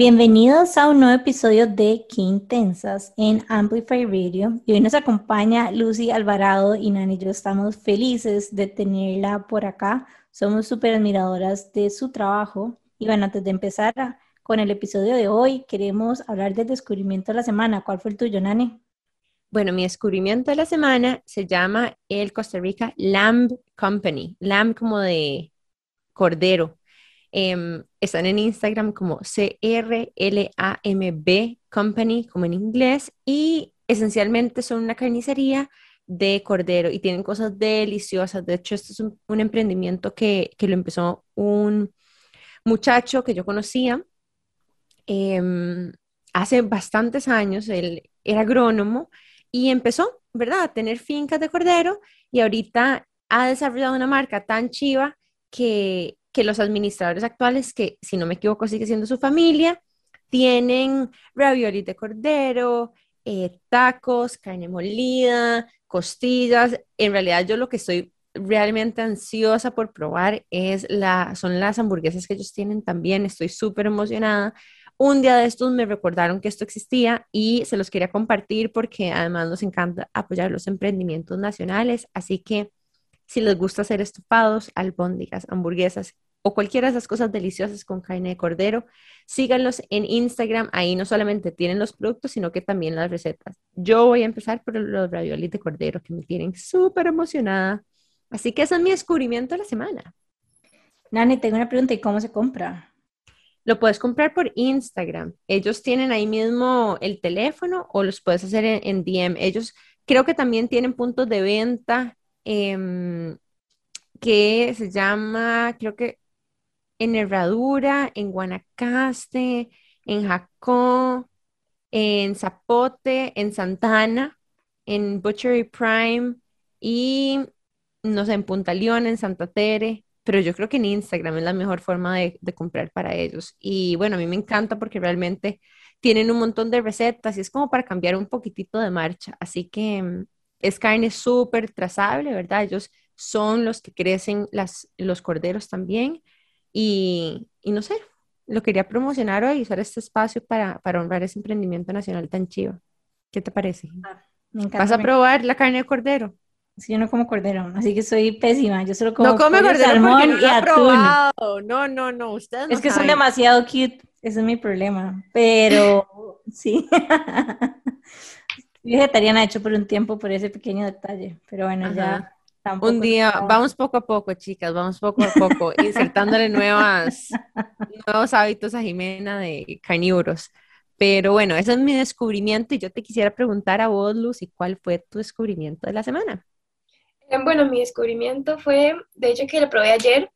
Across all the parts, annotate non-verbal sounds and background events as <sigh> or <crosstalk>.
Bienvenidos a un nuevo episodio de Qué Intensas en Amplify Radio. Y hoy nos acompaña Lucy Alvarado y Nani yo estamos felices de tenerla por acá. Somos súper admiradoras de su trabajo. Y bueno, antes de empezar con el episodio de hoy, queremos hablar del descubrimiento de la semana. ¿Cuál fue el tuyo, Nani? Bueno, mi descubrimiento de la semana se llama el Costa Rica Lamb Company. Lamb como de cordero. Em, están en Instagram como C-R-L-A-M-B Company, como en inglés, y esencialmente son una carnicería de cordero y tienen cosas deliciosas. De hecho, esto es un, emprendimiento que, lo empezó un muchacho que yo conocía em, hace bastantes años. Él era agrónomo y empezó, ¿verdad?, a tener fincas de cordero y ahorita ha desarrollado una marca tan chiva que que los administradores actuales, que si no me equivoco sigue siendo su familia, tienen raviolis de cordero, eh, tacos, carne molida, costillas. En realidad yo lo que estoy realmente ansiosa por probar es la, son las hamburguesas que ellos tienen también. Estoy súper emocionada. Un día de estos me recordaron que esto existía y se los quería compartir porque además nos encanta apoyar los emprendimientos nacionales. Así que si les gusta hacer estufados, albóndigas, hamburguesas o cualquiera de esas cosas deliciosas con carne de cordero, síganlos en Instagram. Ahí no solamente tienen los productos, sino que también las recetas. Yo voy a empezar por los raviolis de cordero que me tienen súper emocionada. Así que ese es mi descubrimiento de la semana. Nani, tengo una pregunta. ¿Y cómo se compra? Lo puedes comprar por Instagram. Ellos tienen ahí mismo el teléfono o los puedes hacer en, DM. Ellos creo que también tienen puntos de venta Em, que se llama, creo que en Herradura, en Guanacaste, en Jacó, en Zapote, en Santana, en Butchery Prime y no sé, en Punta León, en Santa Tere, pero yo creo que en Instagram es la mejor forma de, de, comprar para ellos. Y bueno, a mí me encanta porque realmente tienen un montón de recetas y es como para cambiar un poquitito de marcha. Así que em, es carne súper trazable, ¿verdad? Ellos son los que crecen las, los corderos también. Y, no sé, lo quería promocionar hoy y usar este espacio para, para honrar ese emprendimiento nacional tan chivo. ¿Qué te parece? Ah, ¿Vas a probar la carne de cordero? Sí, yo no como cordero, así que soy pésima. Yo solo como no come cordero salmón no y atún. No, no, no, ustedes Es que son demasiado cute, ese es mi problema. Pero <laughs> sí. <laughs> vegetariana hecho por un tiempo por ese pequeño detalle, pero bueno, ya. Un día, vamos poco a poco, chicas, vamos poco a poco, <laughs> insertándole nuevas, nuevos hábitos a Jimena de carnívoros. Pero bueno, ese es mi descubrimiento y yo te quisiera preguntar a vos, Lucy, ¿cuál fue tu descubrimiento de la semana? Eh, bueno, mi descubrimiento fue, de hecho, que lo probé ayer,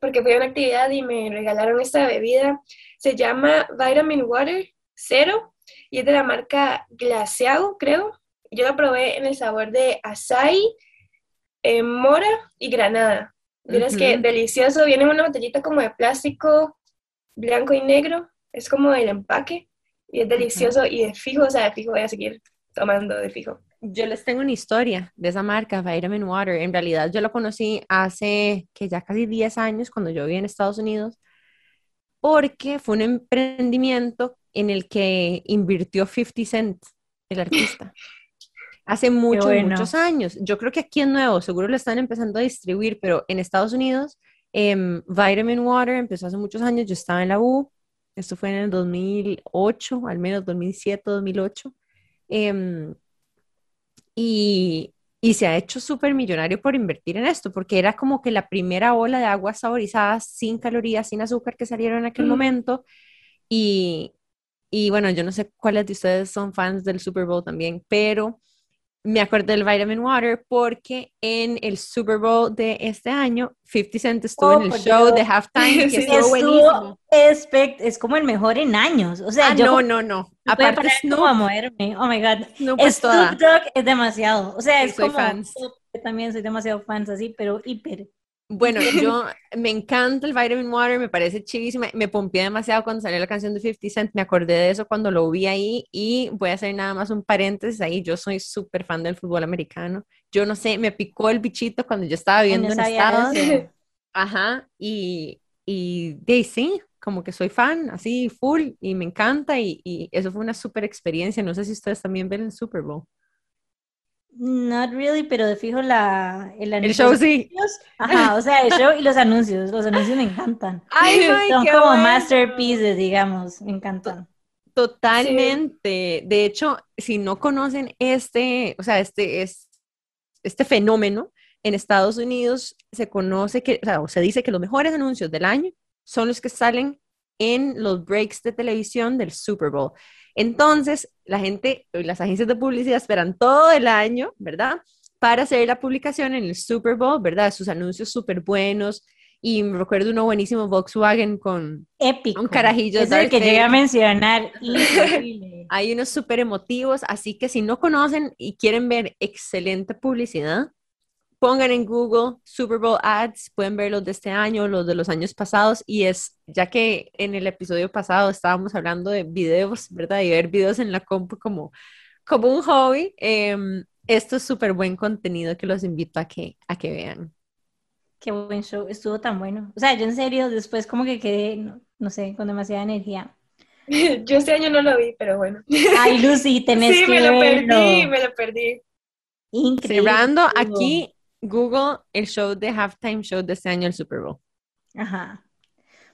porque fui a una actividad y me regalaron esta bebida. Se llama Vitamin Water Cero y es de la marca Glaciago, creo. Yo lo probé en el sabor de açaí, eh, mora y granada. Miras que delicioso. Viene en una botellita como de plástico blanco y negro. Es como el empaque y es delicioso y de fijo, o sea, de fijo voy a seguir tomando de fijo. Yo les tengo una historia de esa marca, Vitamin Water. En realidad yo lo conocí hace que ya casi 10 años cuando yo vivía en Estados Unidos porque fue un emprendimiento en el que invirtió 50 Cent, el artista. <laughs> Hace muchos, muchos años. Yo creo que aquí en nuevo, seguro lo están empezando a distribuir, pero en Estados Unidos, em, Vitamin Water empezó hace muchos años. Yo estaba en la U, esto fue en el 2008, al menos 2007, 2008. Em, y, y se ha hecho súper millonario por invertir en esto, porque era como que la primera ola de aguas saborizadas sin calorías, sin azúcar que salieron en aquel momento. Y, y bueno, yo no sé cuáles de ustedes son fans del Super Bowl también, pero me acuerdo del Vitamin Water porque en el Super Bowl de este año, 50 Cent estuvo en el show de halftime, <laughs> que estuvo buenísimo. es como el mejor en años. O sea, ah, no, no, no. Aparte, Snoop. a moverme. Oh my God. Snoop es, es demasiado. O sea, es soy como. Fans. Yo también soy demasiado fans así, pero hiper. Bueno, <laughs> yo me encanta el Vitamin Water, me parece chivísimo, me pompié demasiado cuando salió la canción de 50 Cent, me acordé de eso cuando lo vi ahí y voy a hacer nada más un paréntesis ahí, yo soy súper fan del fútbol americano, yo no sé, me picó el bichito cuando yo estaba viendo en Estados Ajá, y, y sí, como que soy fan, así full, y me encanta, y, y eso fue una súper experiencia. No sé si ustedes también ven el Super Bowl. Not really, pero de fijo la, el, El show sí. Ajá, o sea, el show y los anuncios. Los anuncios me encantan. Ay, Son como bueno. masterpieces, digamos. Me encantan. Totalmente. De hecho, si no conocen este, o sea, este es este fenómeno en Estados Unidos se conoce que, o sea, o se dice que los mejores anuncios del año son los que salen en los breaks de televisión del Super Bowl. Entonces, la gente, las agencias de publicidad esperan todo el año, ¿verdad? Para hacer la publicación en el Super Bowl, ¿verdad? Sus anuncios súper buenos. Y me recuerdo uno buenísimo, Volkswagen con Épico. un carajillo. Es el que llegué a mencionar. <laughs> Hay unos súper emotivos, así que si no conocen y quieren ver excelente publicidad, pongan en Google Super Bowl ads, pueden ver los de este año, los de los años pasados, y es, ya que en el episodio pasado estábamos hablando de videos, ¿verdad? Y ver videos en la compu como, como un hobby, em, esto es súper buen contenido que los invito a que, a que vean. Qué buen show. Estuvo tan bueno. O sea, yo en serio, después como que quedé, no, no sé, con demasiada energía. <laughs> Yo este año no lo vi, pero bueno. Ay, Lucy, tenés <laughs> Sí, que me lo verlo. perdí, me lo perdí. Increíble. Cerrando aquí, Google, el show de halftime show de este año, el Super Bowl. Ajá.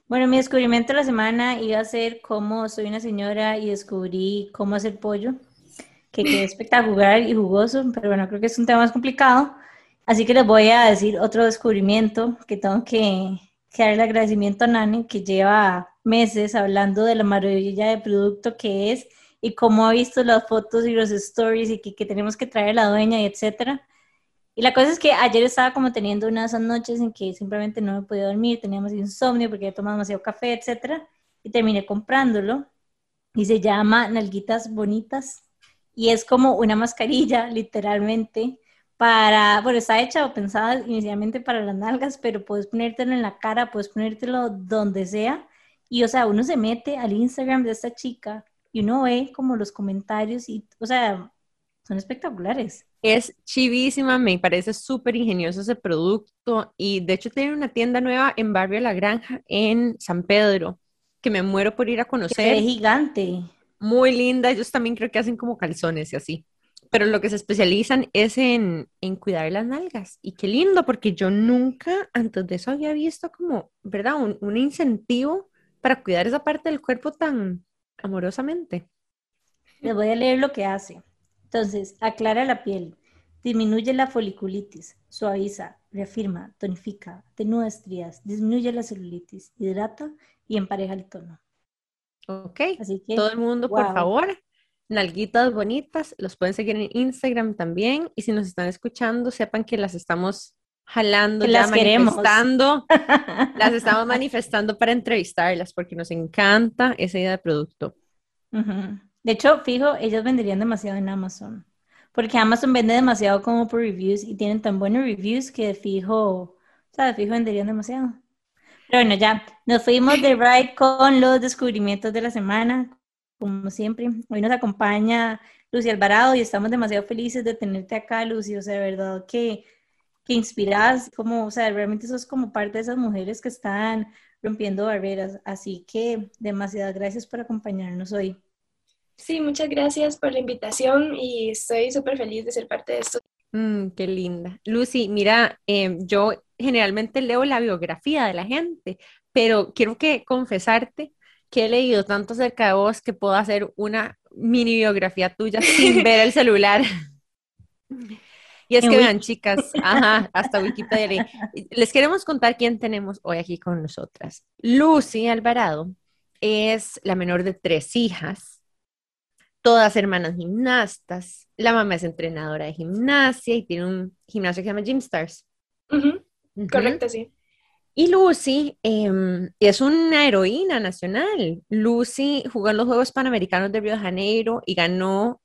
Bueno, mi descubrimiento de la semana iba a ser cómo soy una señora y descubrí cómo hacer pollo, que quedé <laughs> espectacular y jugoso, pero bueno, creo que es un tema más complicado. Así que les voy a decir otro descubrimiento que tengo que, que darle agradecimiento a Nani, que lleva meses hablando de la maravilla de producto que es y cómo ha visto las fotos y los stories y que, que tenemos que traer a la dueña y etcétera. Y la cosa es que ayer estaba como teniendo unas noches en que simplemente no me podía dormir, teníamos insomnio porque había tomado demasiado café, etcétera, y terminé comprándolo. Y se llama Nalguitas Bonitas. Y es como una mascarilla, <laughs> literalmente, para, bueno, está hecha o pensada inicialmente para las nalgas, pero puedes ponértelo en la cara, puedes ponértelo donde sea. Y, o sea, uno se mete al Instagram de esta chica y uno ve como los comentarios y, o sea, son espectaculares. Es chivísima, me parece súper ingenioso ese producto y de hecho tiene una tienda nueva en Barrio La Granja en San Pedro que me muero por ir a conocer. gigante. Muy linda, ellos también creo que hacen como calzones y así. Pero lo que se especializan es en, en cuidar las nalgas. Y qué lindo, porque yo nunca antes de eso había visto como, ¿verdad? Un, un incentivo para cuidar esa parte del cuerpo tan amorosamente. Les voy a leer lo que hace. Entonces, aclara la piel, disminuye la foliculitis, suaviza, reafirma, tonifica, atenúa estrías, disminuye la celulitis, hidrata y empareja el tono. Ok, Así que, todo el mundo, por favor, nalguitas bonitas, los pueden seguir en Instagram también. Y si nos están escuchando, sepan que las estamos jalando, Que ya las queremos. manifestando, <laughs> las estamos manifestando para entrevistarlas porque nos encanta esa idea de producto. Ujú. De hecho, fijo, ellos venderían demasiado en Amazon. Porque Amazon vende demasiado como por reviews y tienen tan buenos reviews que de fijo, o sea, de fijo venderían demasiado. Pero bueno, ya, nos fuimos de ride con los descubrimientos de la semana, como siempre. Hoy nos acompaña Lucy Alvarado y estamos demasiado felices de tenerte acá, Lucy. O sea, de verdad que, que inspiras, como, o sea, realmente sos como parte de esas mujeres que están rompiendo barreras. Así que demasiadas gracias por acompañarnos hoy. Sí, muchas gracias por la invitación y estoy súper feliz de ser parte de esto. Mm, qué linda. Lucy, mira, eh, yo generalmente leo la biografía de la gente, pero quiero que confesarte que he leído tanto acerca de vos que puedo hacer una mini biografía tuya sin <laughs> ver el celular. Y es que vean, chicas, ajá, hasta Wikipedia. Les queremos contar quién tenemos hoy aquí con nosotras. Lucy Alvarado es la menor de tres hijas, todas hermanas gimnastas. La mamá es entrenadora de gimnasia y tiene un gimnasio que se llama Gym Stars. Correcto, sí. Y Lucy em, es una heroína nacional. Lucy jugó en los Juegos Panamericanos de Río de Janeiro y ganó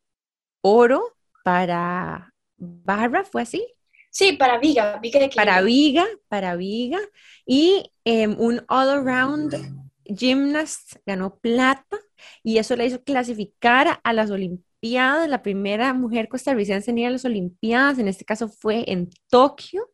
oro para barra, ¿fue así? Sí, para Viga, Viga de Para viga, para viga. Y em, un all-around gymnast ganó plata y eso le hizo clasificar a las Olimpiadas. La primera mujer costarricense en ir a las Olimpiadas, en este caso fue en Tokio.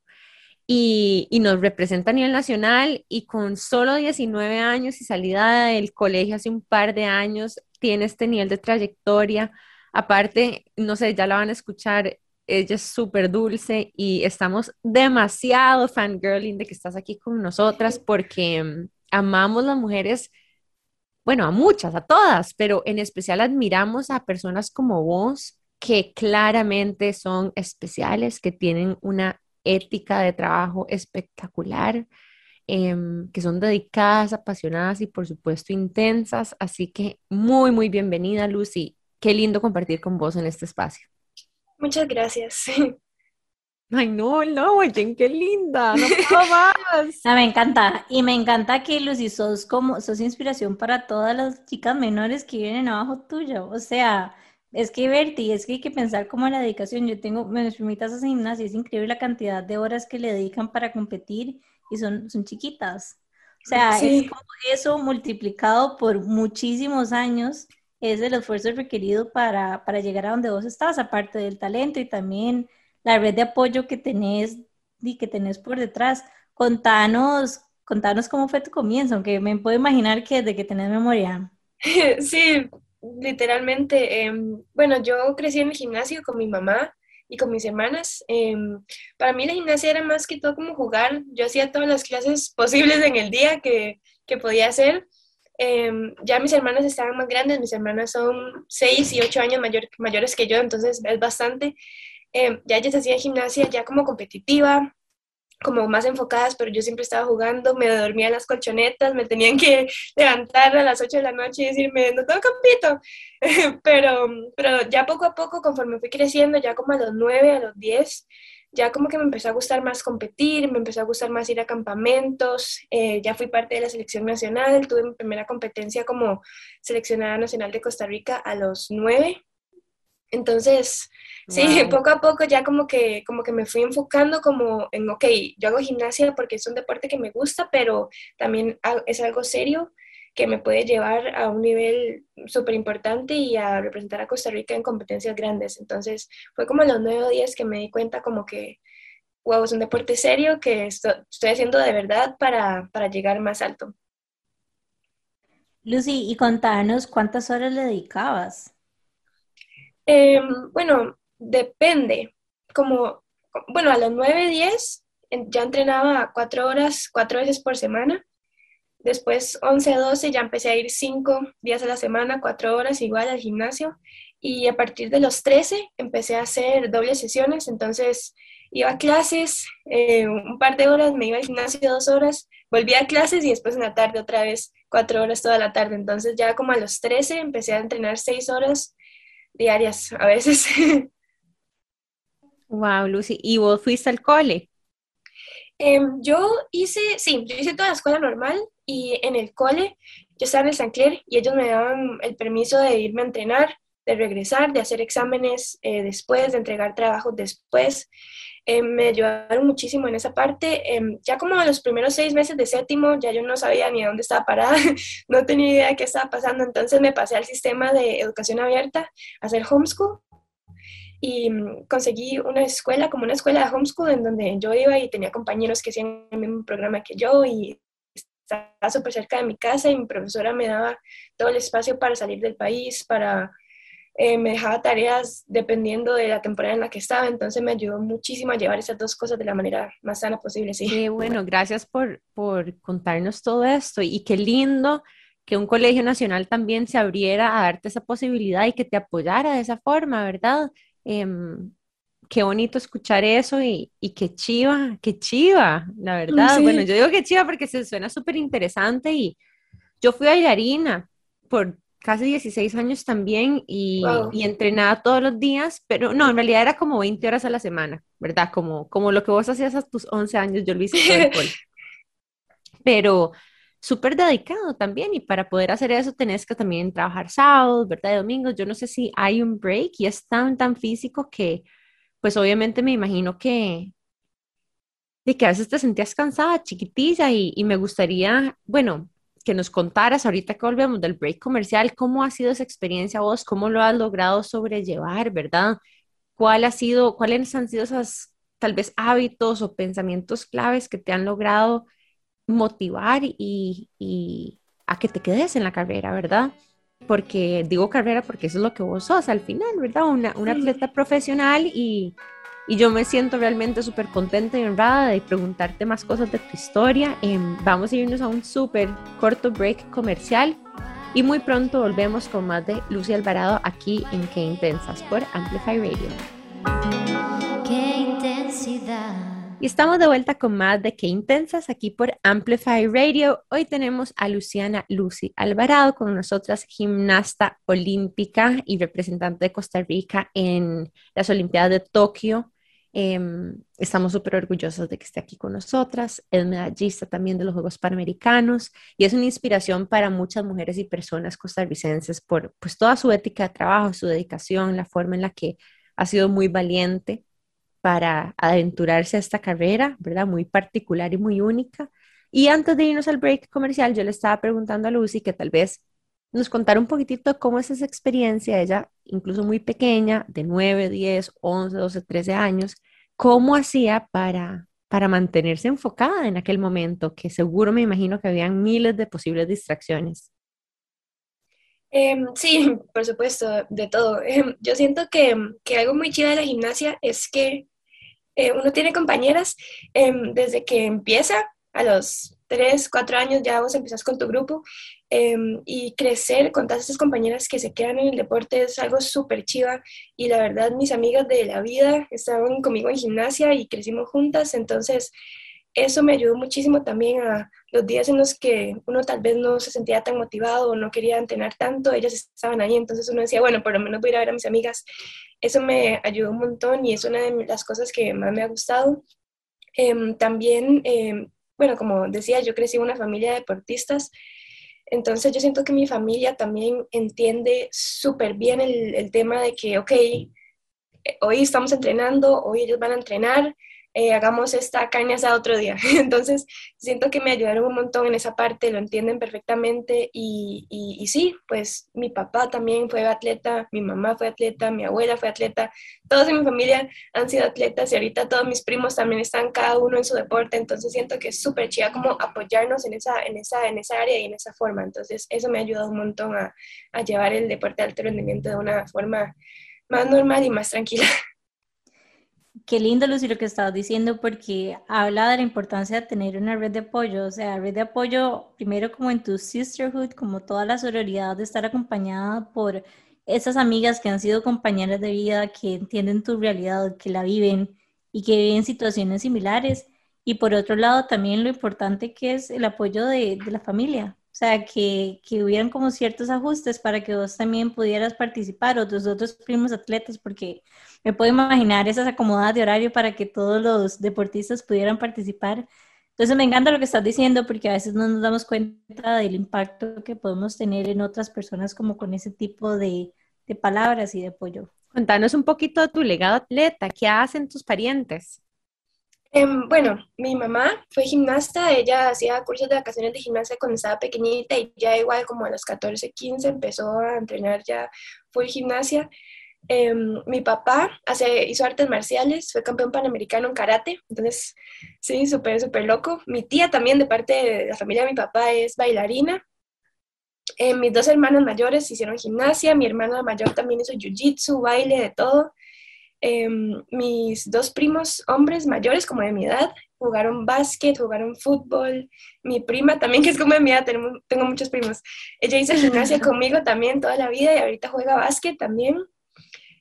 y, y, nos representa a nivel nacional y con solo 19 años y salida del colegio hace un par de años, tiene este nivel de trayectoria. Aparte, no sé, ya la van a escuchar, ella es súper dulce y estamos demasiado fangirling de que estás aquí con nosotras porque mm, amamos las mujeres, bueno, a muchas, a todas, pero en especial admiramos a personas como vos que claramente son especiales, que tienen una ética de trabajo espectacular, em, que son dedicadas, apasionadas y por supuesto intensas. Así que muy, muy bienvenida, Lucy. Qué lindo compartir con vos en este espacio. Muchas gracias. <laughs> Ay, no, no, oye, qué linda, no puedo más. me encanta, y me encanta que Lucy sos como, sos inspiración para todas las chicas menores que vienen abajo tuyo, o sea, es que Berti, es que hay que pensar como la dedicación. Yo tengo, mis primitas hacen gimnasia, es increíble la cantidad de horas que le dedican para competir y son, son chiquitas. O sea, es como eso multiplicado por muchísimos años, es el esfuerzo requerido para, para llegar a donde vos estás, aparte del talento y también la red de apoyo que tenés y que tenés por detrás. Contanos, contanos cómo fue tu comienzo, aunque me puedo imaginar que desde que tenés memoria. <laughs> Sí, literalmente, em, bueno, yo crecí en el gimnasio con mi mamá y con mis hermanas. Em, para mí la gimnasia era más que todo como jugar. Yo hacía todas las clases posibles en el día que, que podía hacer. Em, ya mis hermanas estaban más grandes, mis hermanas son 6 y 8 años mayor, mayores que yo, entonces es bastante. Ya ellas hacían gimnasia ya como competitiva, como más enfocadas, pero yo siempre estaba jugando, me dormía en las colchonetas, me tenían que <laughs> levantar a las 8 de la noche y decirme, no tengo campito. <laughs> pero, pero ya poco a poco, conforme fui creciendo, ya como a los 9, a los 10, ya como que me empezó a gustar más competir, me empezó a gustar más ir a campamentos, eh, ya fui parte de la selección nacional, tuve mi primera competencia como seleccionada nacional de Costa Rica a los 9. Entonces, Sí, poco a poco ya como que, como que me fui enfocando como en, ok, yo hago gimnasia porque es un deporte que me gusta, pero también es algo serio que me puede llevar a un nivel súper importante y a representar a Costa Rica en competencias grandes. Entonces fue como a los nueve días que me di cuenta como que, wow, es un deporte serio que estoy haciendo de verdad para, para llegar más alto. Lucy, y contanos cuántas horas le dedicabas. Eh, bueno, depende, como, bueno, a los 9, 10 ya entrenaba cuatro horas, cuatro veces por semana. Después 11, 12 ya empecé a ir cinco días a la semana, cuatro horas igual al gimnasio. Y a partir de los 13 empecé a hacer dobles sesiones, entonces iba a clases eh, un par de horas, me iba al gimnasio dos horas, volvía a clases y después en la tarde otra vez cuatro horas toda la tarde. Entonces ya como a los 13 empecé a entrenar seis horas diarias a veces. <laughs> Wow, Lucy. ¿Y vos fuiste al cole? Em, yo hice, sí, yo hice toda la escuela normal y en el cole yo estaba en el San Clair y ellos me daban el permiso de irme a entrenar, de regresar, de hacer exámenes eh, después, de entregar trabajos después. Em, me ayudaron muchísimo en esa parte. Em, ya como los primeros seis meses de séptimo, ya yo no sabía ni dónde estaba parada, <laughs> no tenía idea de qué estaba pasando, entonces me pasé al sistema de educación abierta, a hacer homeschool y mm, conseguí una escuela, como una escuela de homeschool, en donde yo iba y tenía compañeros que hacían el mismo programa que yo y estaba súper cerca de mi casa y mi profesora me daba todo el espacio para salir del país, para... Eh, me dejaba tareas dependiendo de la temporada en la que estaba, entonces me ayudó muchísimo a llevar esas dos cosas de la manera más sana posible, sí. Qué bueno, gracias por, por contarnos todo esto y qué lindo que un colegio nacional también se abriera a darte esa posibilidad y que te apoyara de esa forma, ¿verdad? Em, qué bonito escuchar eso y, y qué chiva, qué chiva, la verdad. Bueno, yo digo que chiva porque se suena súper interesante y yo fui bailarina por casi 16 años también y, y, entrenaba todos los días, pero no, en realidad era como 20 horas a la semana, ¿verdad? Como, como lo que vos hacías a tus 11 años, yo lo hice todo el <laughs> Pero súper dedicado también y para poder hacer eso tenés que también trabajar sábados, ¿verdad? Y domingos. Yo no sé si hay un break y es tan, tan físico que, pues obviamente me imagino que, de que a veces te sentías cansada, chiquitilla y, y me gustaría, bueno, que nos contaras ahorita que volvemos del break comercial, cómo ha sido esa experiencia vos, cómo lo has logrado sobrellevar, ¿verdad? ¿Cuál ha sido, cuáles han sido esas tal vez hábitos o pensamientos claves que te han logrado motivar y, y a que te quedes en la carrera, ¿verdad? Porque digo carrera porque eso es lo que vos sos al final, ¿verdad? Una, una atleta profesional y, y yo me siento realmente súper contenta y honrada de preguntarte más cosas de tu historia. Em, vamos a irnos a un súper corto break comercial y muy pronto volvemos con más de Lucy Alvarado aquí en Qué Intensas por Amplify Radio. Qué intensidad. Y estamos de vuelta con más de Qué Intensas aquí por Amplify Radio. Hoy tenemos a Luciana Lucy Alvarado con nosotras, gimnasta olímpica y representante de Costa Rica en las Olimpiadas de Tokio. Em, estamos súper orgullosos de que esté aquí con nosotras. Es medallista también de los Juegos Panamericanos y es una inspiración para muchas mujeres y personas costarricenses por pues, toda su ética de trabajo, su dedicación, la forma en la que ha sido muy valiente para aventurarse a esta carrera, ¿verdad? Muy particular y muy única. Y antes de irnos al break comercial, yo le estaba preguntando a Lucy que tal vez nos contara un poquitito cómo es esa experiencia, ella incluso muy pequeña, de 9, 10, 11, 12, 13 años, cómo hacía para, para mantenerse enfocada en aquel momento, que seguro me imagino que habían miles de posibles distracciones. Em, sí, <laughs> por supuesto, de todo. Em, yo siento que, que, algo muy chido de la gimnasia es que eh, uno tiene compañeras em, desde que empieza, a los 3, 4 años ya vos empezás con tu grupo em, y crecer con todas estas compañeras que se quedan en el deporte es algo súper chiva y la verdad mis amigas de la vida estaban conmigo en gimnasia y crecimos juntas, entonces eso me ayudó muchísimo también a los días en los que uno tal vez no se sentía tan motivado o no quería entrenar tanto, ellas estaban ahí, entonces uno decía, bueno, por lo menos voy a ir a ver a mis amigas. Eso me ayudó un montón y es una de las cosas que más me ha gustado. Em, también, em, bueno, como decía, yo crecí en una familia de deportistas, entonces yo siento que mi familia también entiende súper bien el, el tema de que, ok, hoy estamos entrenando, hoy ellos van a entrenar, eh, hagamos esta carne asada otro día. <laughs> Entonces, siento que me ayudaron un montón en esa parte, lo entienden perfectamente y, y, sí, pues mi papá también fue atleta, mi mamá fue atleta, mi abuela fue atleta, todos en mi familia han sido atletas y ahorita todos mis primos también están cada uno en su deporte, entonces siento que es súper chida como apoyarnos en esa, en, esa, en esa área y en esa forma. Entonces, eso me ha ayudado un montón a, a llevar el deporte de alto rendimiento de una forma más normal y más tranquila. <laughs> Qué lindo, Lucy, lo que estabas diciendo, porque habla de la importancia de tener una red de apoyo, o sea, red de apoyo primero como en tu sisterhood, como toda la sororidad de estar acompañada por esas amigas que han sido compañeras de vida, que entienden tu realidad, que la viven y que viven situaciones similares. Y por otro lado, también lo importante que es el apoyo de, de la familia, o sea, que, que, hubieran como ciertos ajustes para que vos también pudieras participar o tus otros primos atletas, porque me puedo imaginar esas acomodadas de horario para que todos los deportistas pudieran participar. Entonces me encanta lo que estás diciendo porque a veces no nos damos cuenta del impacto que podemos tener en otras personas como con ese tipo de, de palabras y de apoyo. Contanos un poquito de tu legado atleta, ¿qué hacen tus parientes? Em, bueno, mi mamá fue gimnasta, ella hacía cursos de vacaciones de gimnasia cuando estaba pequeñita y ya igual como a los 14, 15 empezó a entrenar ya full gimnasia. Em, mi papá hace, hizo artes marciales, fue campeón panamericano en karate, entonces sí, súper, súper loco. Mi tía también de parte de la familia de mi papá es bailarina. Em, mis dos hermanos mayores hicieron gimnasia, mi hermano mayor también hizo jiu-jitsu, baile, de todo. Em, mis dos primos hombres mayores, como de mi edad, jugaron básquet, jugaron fútbol. Mi prima también, que es como de mi edad, tengo, tengo muchos primos. Ella hizo gimnasia conmigo también toda la vida y ahorita juega básquet también.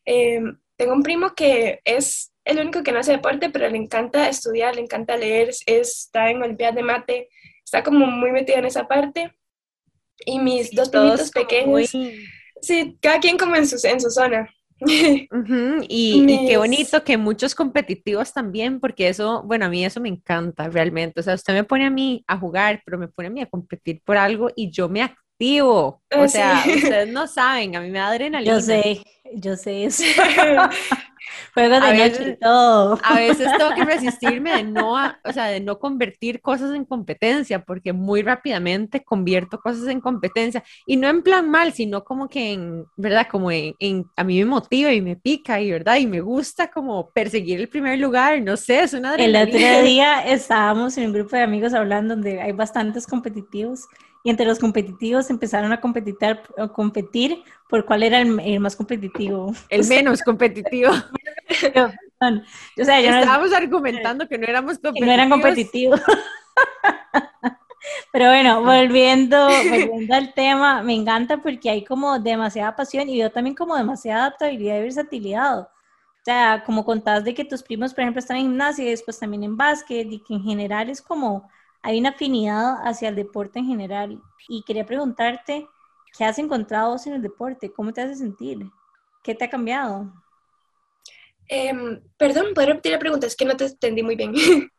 Em, tengo un primo que es el único que no hace deporte, pero le encanta estudiar, le encanta leer, está en Olimpiadas de Mate, está como muy metido en esa parte. Y mis dos primitos pequeños, sí, cada quien como en su, en su zona. <laughs> y, qué bonito que muchos competitivos también, porque eso, bueno, a mí eso me encanta realmente. O sea, usted me pone a mí a jugar, pero me pone a mí a competir por algo y yo me activo. O ah, sea, <laughs> ustedes no saben, a mí me da adrenalina. Yo sé, yo sé eso. Juegos de noche y todo. A veces tengo que <laughs> resistirme de no, o sea, de no convertir cosas en competencia, porque muy rápidamente convierto cosas en competencia. Y no en plan mal, sino como que en, ¿verdad? Como en, a mí me motiva y me pica, y ¿verdad? Y me gusta como perseguir el primer lugar, no sé, es una El otro día <laughs> estábamos en un grupo de amigos hablando donde hay bastantes competitivos y entre los competitivos empezaron a competir, a competir por cuál era el, más competitivo. El <laughs> menos competitivo. <laughs> o sea, Estábamos argumentando que no éramos competitivos. Que no eran competitivos. <laughs> Pero bueno, volviendo, volviendo al tema, me encanta porque hay como demasiada pasión y yo también como demasiada adaptabilidad y versatilidad. O sea, como contás de que tus primos, por ejemplo, están en gimnasia y después también en básquet y que en general es como hay una afinidad hacia el deporte en general y quería preguntarte, ¿qué has encontrado en el deporte? ¿Cómo te hace sentir? ¿Qué te ha cambiado? Em, perdón, ¿puedo repetir la pregunta? Es que no te entendí muy bien. <laughs>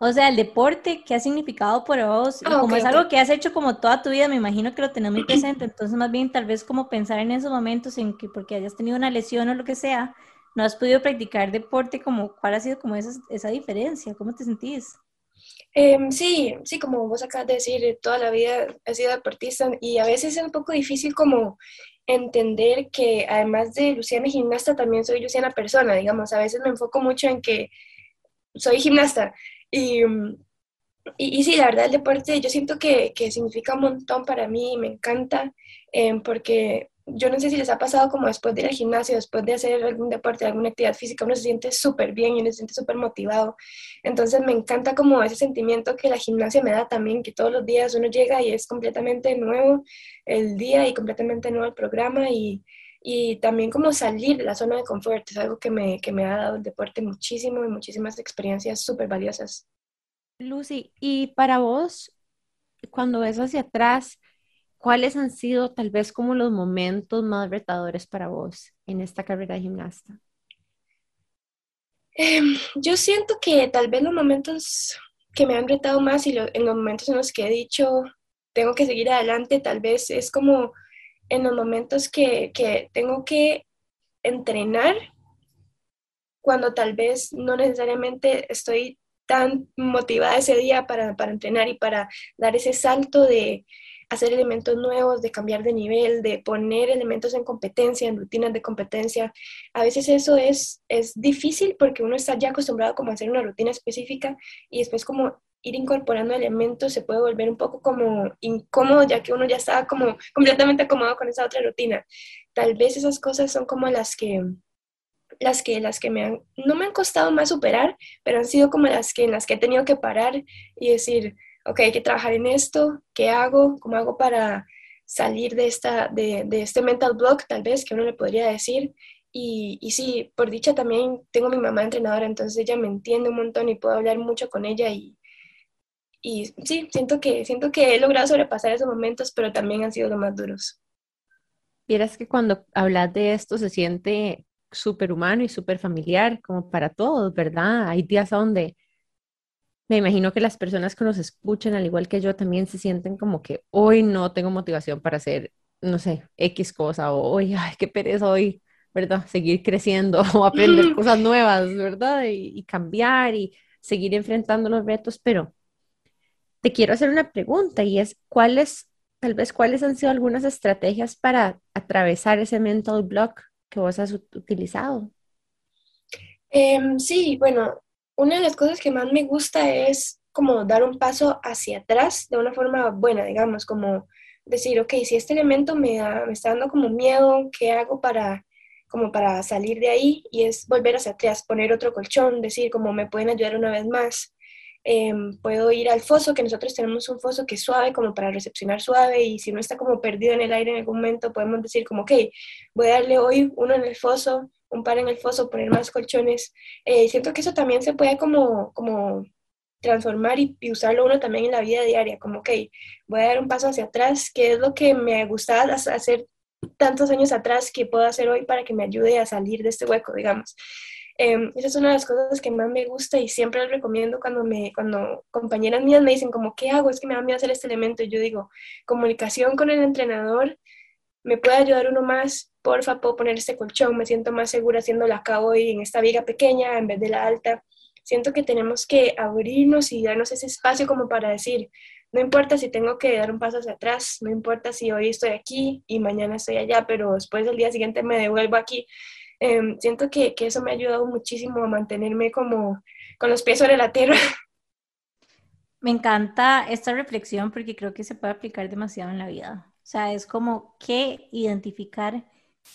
O sea, el deporte, ¿qué ha significado para vos? Ah, como es algo que has hecho como toda tu vida, me imagino que lo tenés muy presente, entonces más bien tal vez como pensar en esos momentos en que porque hayas tenido una lesión o lo que sea, no has podido practicar deporte, como cuál ha sido como esa, esa diferencia, ¿cómo te sentís? Em, sí, sí, como vos acabas de decir, toda la vida he sido deportista y a veces es un poco difícil como entender que además de Luciana gimnasta, también soy Luciana persona, digamos, a veces me enfoco mucho en que soy gimnasta. Y, y, sí, la verdad el deporte yo siento que, que significa un montón para mí, me encanta, em, porque yo no sé si les ha pasado como después de ir al gimnasio, después de hacer algún deporte, alguna actividad física, uno se siente súper bien y uno se siente súper motivado. Entonces me encanta como ese sentimiento que la gimnasia me da también, que todos los días uno llega y es completamente nuevo el día y completamente nuevo el programa y, y también como salir de la zona de confort, es algo que me, que me ha dado el deporte muchísimo y muchísimas experiencias súper valiosas. Lucy, y para vos, cuando ves hacia atrás, ¿cuáles han sido tal vez como los momentos más retadores para vos en esta carrera de gimnasta? Em, yo siento que tal vez los momentos que me han retado más y en los momentos en los que he dicho tengo que seguir adelante, tal vez es como en los momentos que, que tengo que entrenar cuando tal vez no necesariamente estoy tan motivada ese día para, para entrenar y para dar ese salto de, hacer elementos nuevos, de cambiar de nivel, de poner elementos en competencia, en rutinas de competencia. A veces eso es, es difícil porque uno está ya acostumbrado como a hacer una rutina específica y después como ir incorporando elementos se puede volver un poco como incómodo ya que uno ya está como completamente acomodado con esa otra rutina. Tal vez esas cosas son como las que las que las que me han no me han costado más superar, pero han sido como las que en las que he tenido que parar y decir, ok, hay que trabajar en esto, ¿qué hago? ¿Cómo hago para salir de, esta, de, de este mental block, tal vez, que uno le podría decir? Y, y, sí, por dicha también tengo mi mamá entrenadora, entonces ella me entiende un montón y puedo hablar mucho con ella y, y sí, siento que, siento que he logrado sobrepasar esos momentos, pero también han sido los más duros. Vieras que cuando hablas de esto se siente súper humano y súper familiar, como para todos, ¿verdad? Hay días donde me imagino que las personas que nos escuchan, al igual que yo, también se sienten como que hoy no tengo motivación para hacer, no sé, X cosa, o hoy, ay, qué pereza hoy, ¿verdad? Seguir creciendo <laughs> o aprender <laughs> cosas nuevas, ¿verdad? Y, cambiar y seguir enfrentando los retos, pero te quiero hacer una pregunta y es, ¿cuáles, tal vez, cuáles han sido algunas estrategias para atravesar ese mental block que vos has utilizado? Em, sí, bueno, una de las cosas que más me gusta es como dar un paso hacia atrás de una forma buena, digamos, como decir, ok, si este elemento me, me está dando como miedo, ¿qué hago para, como para salir de ahí? Y es volver hacia atrás, poner otro colchón, decir, como me pueden ayudar una vez más. Em, puedo ir al foso, que nosotros tenemos un foso que es suave, como para recepcionar suave, y si no está como perdido en el aire en algún momento, podemos decir como, ok, voy a darle hoy uno en el foso, un par en el foso, poner más colchones. Eh, siento que eso también se puede como, como transformar y, usarlo uno también en la vida diaria, como, ok, voy a dar un paso hacia atrás, ¿qué es lo que me gustaba hacer tantos años atrás que puedo hacer hoy para que me ayude a salir de este hueco, digamos? Eh, esa es una de las cosas que más me gusta y siempre les recomiendo cuando, me, cuando compañeras mías me dicen como, ¿qué hago? Es que me da miedo hacer este elemento. Yo digo, comunicación con el entrenador, me puede ayudar uno más porfa, puedo poner este colchón, me siento más segura haciéndolo acá hoy en esta viga pequeña en vez de la alta. Siento que tenemos que abrirnos y darnos ese espacio como para decir, no importa si tengo que dar un paso hacia atrás, no importa si hoy estoy aquí y mañana estoy allá, pero después del día siguiente me devuelvo aquí. Em, siento que, que eso me ha ayudado muchísimo a mantenerme como con los pies sobre la tierra. <laughs> Me encanta esta reflexión porque creo que se puede aplicar demasiado en la vida. O sea, es como que identificar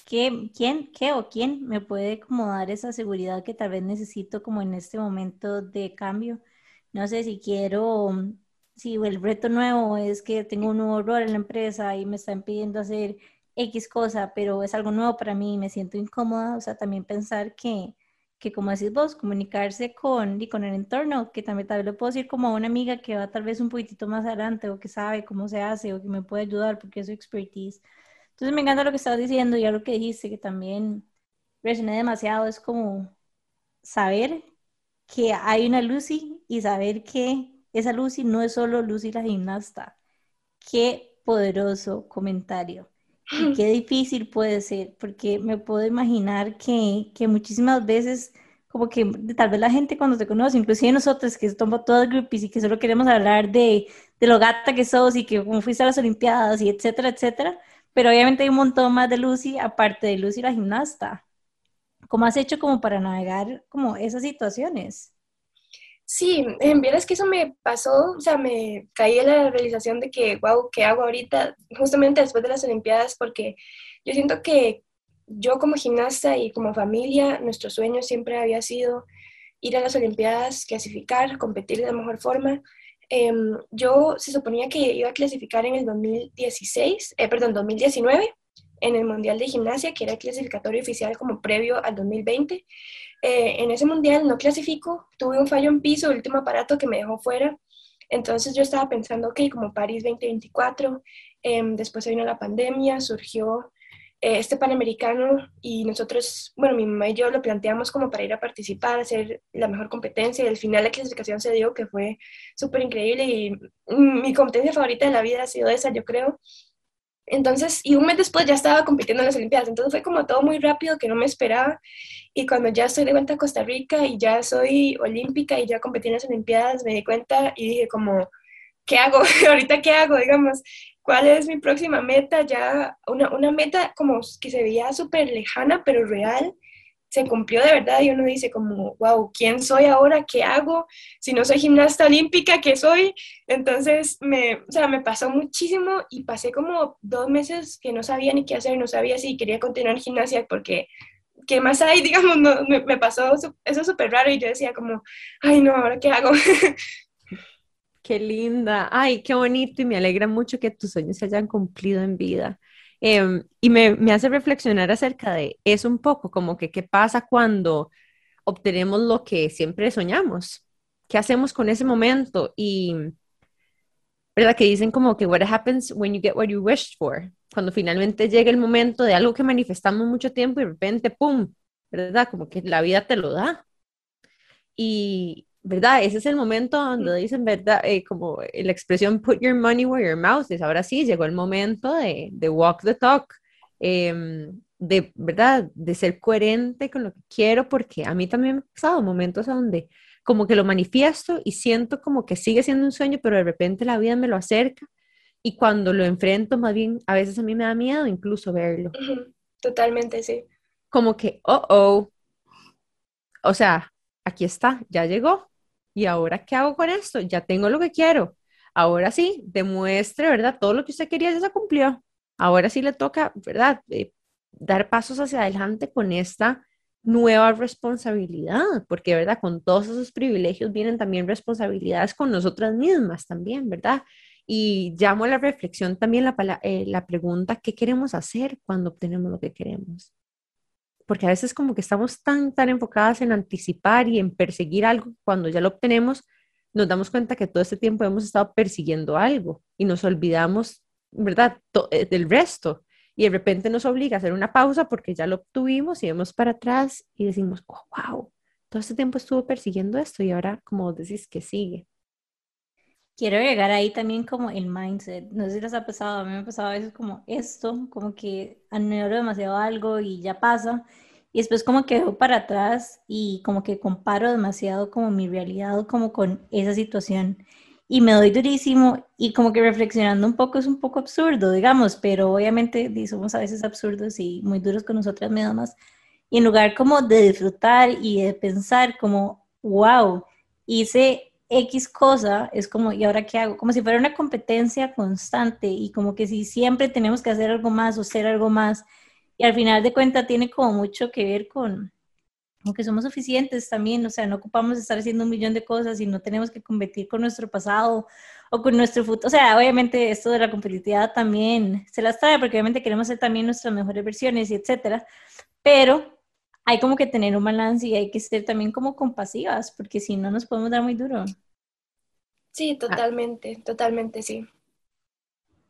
qué, quién, qué o quién me puede como dar esa seguridad que tal vez necesito como en este momento de cambio. No sé si quiero, si el reto nuevo es que tengo un nuevo rol en la empresa y me están pidiendo hacer X cosa, pero es algo nuevo para mí y me siento incómoda. O sea, también pensar que que como decís vos, comunicarse con, y con el entorno, que también tal vez lo puedo decir como a una amiga que va tal vez un poquitito más adelante o que sabe cómo se hace o que me puede ayudar porque es su expertise. Entonces me encanta lo que estabas diciendo y algo que dijiste que también resoné demasiado, es como saber que hay una Lucy y saber que esa Lucy no es solo Lucy la gimnasta. Qué poderoso comentario. Y qué <gasps> difícil puede ser, porque me puedo imaginar que, que muchísimas veces, como que tal vez la gente cuando te conoce, inclusive nosotros que somos todos groupies y que solo queremos hablar de, de lo gata que sos y que como fuiste a las Olimpiadas y etcétera, etcétera, pero obviamente hay un montón más de Lucy, aparte de Lucy la gimnasta. ¿Cómo has hecho como para navegar como esas situaciones? Sí, en verdad es que eso me pasó, o sea, me caí en la realización de que, wow, ¿qué hago ahorita? Justamente después de las Olimpiadas, porque yo siento que yo como gimnasta y como familia, nuestro sueño siempre había sido ir a las Olimpiadas, clasificar, competir de la mejor forma. Em, yo se suponía que iba a clasificar en el 2016, eh, perdón, 2019, en el Mundial de Gimnasia, que era el clasificatorio oficial como previo al 2020. Eh, en ese mundial no clasifico, tuve un fallo en piso, el último aparato que me dejó fuera. Entonces yo estaba pensando, ok, como París 2024, em, después vino la pandemia, surgió este Panamericano y nosotros, bueno, mi mamá y yo lo planteamos como para ir a participar, hacer la mejor competencia y al final la clasificación se dio, que fue súper increíble y mi competencia favorita de la vida ha sido esa, yo creo. Entonces, y un mes después ya estaba compitiendo en las Olimpiadas, entonces fue como todo muy rápido que no me esperaba. Y cuando ya estoy de vuelta a Costa Rica y ya soy olímpica y ya competí en las Olimpiadas, me di cuenta y dije como, ¿qué hago? <laughs> ¿Ahorita qué hago? Digamos, ¿cuál es mi próxima meta? Ya una, una meta como que se veía súper lejana, pero real se cumplió de verdad y uno dice como, wow, ¿quién soy ahora? ¿Qué hago? Si no soy gimnasta olímpica, ¿qué soy? Entonces, me, o sea, me pasó muchísimo y pasé como dos meses que no sabía ni qué hacer, no sabía si quería continuar gimnasia porque, ¿qué más hay? <laughs> Digamos, no, me, me, pasó eso súper raro y yo decía como, ay, no, ¿ahora qué hago? <laughs> Qué linda, ay, qué bonito y me alegra mucho que tus sueños se hayan cumplido en vida. Em, y me, me, hace reflexionar acerca de eso un poco, como que qué pasa cuando obtenemos lo que siempre soñamos, qué hacemos con ese momento y, ¿verdad? Que dicen como que what happens when you get what you wished for, cuando finalmente llega el momento de algo que manifestamos mucho tiempo y de repente, ¡pum!, ¿verdad? Como que la vida te lo da. Y, ¿verdad? Ese es el momento donde dicen, ¿verdad? Eh, como la expresión put your money where your mouth is. Ahora sí, llegó el momento de, de walk the talk, em, de, ¿verdad? De ser coherente con lo que quiero, porque a mí también me ha pasado momentos donde como que lo manifiesto y siento como que sigue siendo un sueño, pero de repente la vida me lo acerca y cuando lo enfrento, más bien, a veces a mí me da miedo incluso verlo. Totalmente, sí. Como que, oh, oh, o sea, aquí está, ya llegó, ¿Y ahora qué hago con esto? Ya tengo lo que quiero. Ahora sí, demuestre, ¿verdad? Todo lo que usted quería ya se cumplió. Ahora sí le toca, ¿verdad? Eh, dar pasos hacia adelante con esta nueva responsabilidad, porque, ¿verdad? Con todos esos privilegios vienen también responsabilidades con nosotras mismas también, ¿verdad? Y llamo a la reflexión también la, eh, la pregunta, ¿qué queremos hacer cuando obtenemos lo que queremos? Porque a veces como que estamos tan, tan enfocadas en anticipar y en perseguir algo, cuando ya lo obtenemos, nos damos cuenta que todo este tiempo hemos estado persiguiendo algo y nos olvidamos, ¿verdad?, eh, del resto. Y de repente nos obliga a hacer una pausa porque ya lo obtuvimos y vemos para atrás y decimos, oh, wow, todo este tiempo estuvo persiguiendo esto y ahora, como decís, que sigue. Quiero llegar ahí también como el mindset. No sé si les ha pasado, a mí me ha pasado a veces como esto, como que anhelo demasiado algo y ya pasa. Y después como que veo para atrás y como que comparo demasiado como mi realidad como con esa situación. Y me doy durísimo y como que reflexionando un poco es un poco absurdo, digamos, pero obviamente somos a veces absurdos y muy duros con nosotras mismas. Y en lugar como de disfrutar y de pensar como, wow, hice X cosa, es como, ¿y ahora qué hago? Como si fuera una competencia constante y como que si siempre tenemos que hacer algo más o ser algo más. Y al final de cuentas tiene como mucho que ver con, con que somos suficientes también, o sea, no ocupamos estar haciendo un millón de cosas y no tenemos que competir con nuestro pasado o con nuestro futuro. O sea, obviamente esto de la competitividad también se las trae porque obviamente queremos ser también nuestras mejores versiones y etcétera. Pero hay como que tener un balance y hay que ser también como compasivas, porque si no nos podemos dar muy duro. Sí, totalmente, totalmente, sí.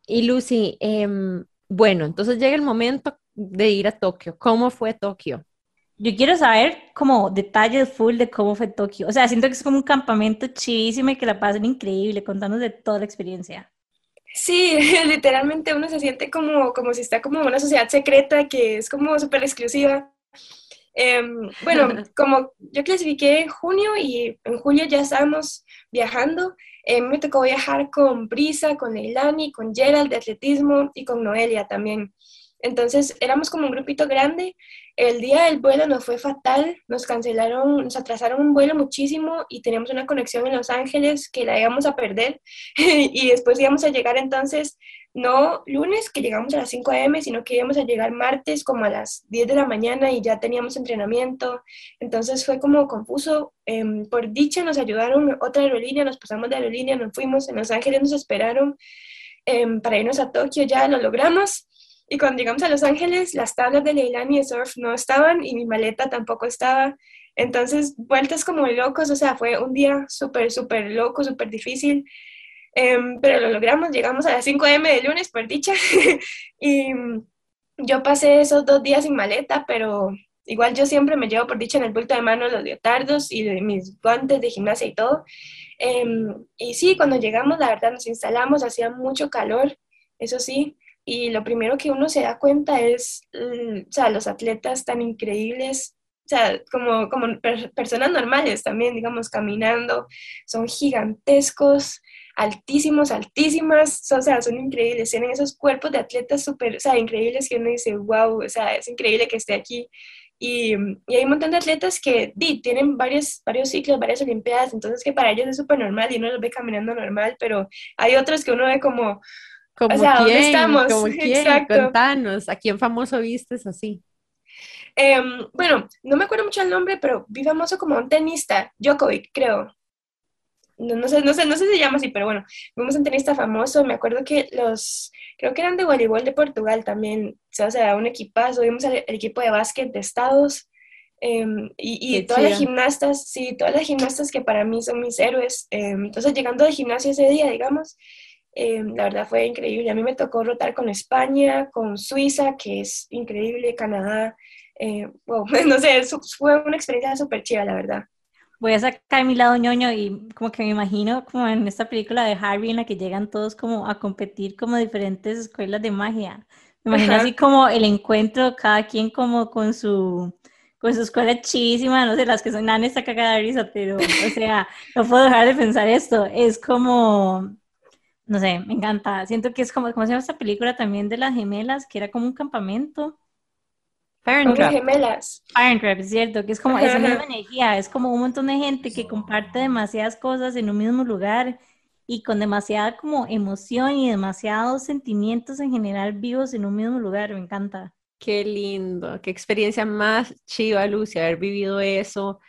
Y Lucy, em, bueno, entonces llega el momento de ir a Tokio. ¿Cómo fue Tokio? Yo quiero saber como detalles full de cómo fue Tokio. O sea, siento que es como un campamento chivísimo y que la pasan increíble, contándonos de toda la experiencia. Sí, <laughs> literalmente uno se siente como, como si está como en una sociedad secreta que es como súper exclusiva. Em, bueno, <laughs> como yo clasifiqué en junio y en julio ya estábamos viajando, eh, me tocó viajar con Brisa, con Leilani, con Gerald de atletismo y con Noelia también. Entonces éramos como un grupito grande. El día del vuelo nos fue fatal, nos cancelaron, nos atrasaron un vuelo muchísimo y teníamos una conexión en Los Ángeles que la íbamos a perder <laughs> y después íbamos a llegar entonces no lunes, que llegamos a las 5 a.m., sino que íbamos a llegar martes como a las 10 de la mañana y ya teníamos entrenamiento. Entonces fue como confuso. Em, por dicha nos ayudaron otra aerolínea, nos pasamos de aerolínea, nos fuimos, en Los Ángeles nos esperaron em, para irnos a Tokio, ya lo logramos. Y cuando llegamos a Los Ángeles, las tablas de Leilani de surf no estaban y mi maleta tampoco estaba. Entonces, vueltas como locos, o sea, fue un día súper, súper loco, súper difícil. Em, pero lo logramos, llegamos a las 5 m de lunes, por dicha, <laughs> y yo pasé esos dos días sin maleta, pero igual yo siempre me llevo por dicha en el bulto de mano los leotardos y mis guantes de gimnasia y todo. Em, y sí, cuando llegamos, la verdad, nos instalamos, hacía mucho calor, eso sí, y lo primero que uno se da cuenta es, o sea, los atletas tan increíbles, o sea, como, como personas normales también, digamos, caminando, son gigantescos, altísimos, altísimas, o sea, son increíbles, tienen esos cuerpos de atletas súper, o sea, increíbles que uno dice, wow, o sea, es increíble que esté aquí. Y, y hay un montón de atletas que di, tienen varios, varios ciclos, varias olimpiadas, entonces que para ellos es súper normal y uno los ve caminando normal, pero hay otros que uno ve como, ¿Como o sea, quién? ¿dónde estamos? ¿Como <laughs> quién? Exacto. Contanos, ¿a quién famoso vistes así? Eh, bueno, no me acuerdo mucho el nombre, pero vi famoso como un tenista, Djokovic, creo no, sé, no sé, no sé si se llama así, pero bueno, vimos un tenista famoso, me acuerdo que los, creo que eran de voleibol de Portugal también, o sea, un equipazo, vimos el, equipo de básquet de Estados, em, y, y todas las gimnastas, sí, todas las gimnastas que para mí son mis héroes, em, entonces llegando de gimnasio ese día, digamos, em, la verdad fue increíble, a mí me tocó rotar con España, con Suiza, que es increíble, Canadá, eh, wow, <laughs> no sé, fue una experiencia súper chida, la verdad voy a sacar mi lado ñoño y como que me imagino como en esta película de Harvey en la que llegan todos como a competir como diferentes escuelas de magia. Me imagino así como el encuentro, cada quien como con su con su escuela chísima, no sé, las que son nada esta cagada de risa, pero o sea, no puedo dejar de pensar esto. Es como, no sé, me encanta. Siento que es como, ¿cómo se llama esta película también de las gemelas? Que era como un campamento. Gemelas. Parent Trap, es cierto, que es como esa misma energía, es como un montón de gente que comparte demasiadas cosas en un mismo lugar y con demasiada como emoción y demasiados sentimientos en general vivos en un mismo lugar, me encanta. Qué lindo, qué experiencia más chiva, Lucy, haber vivido eso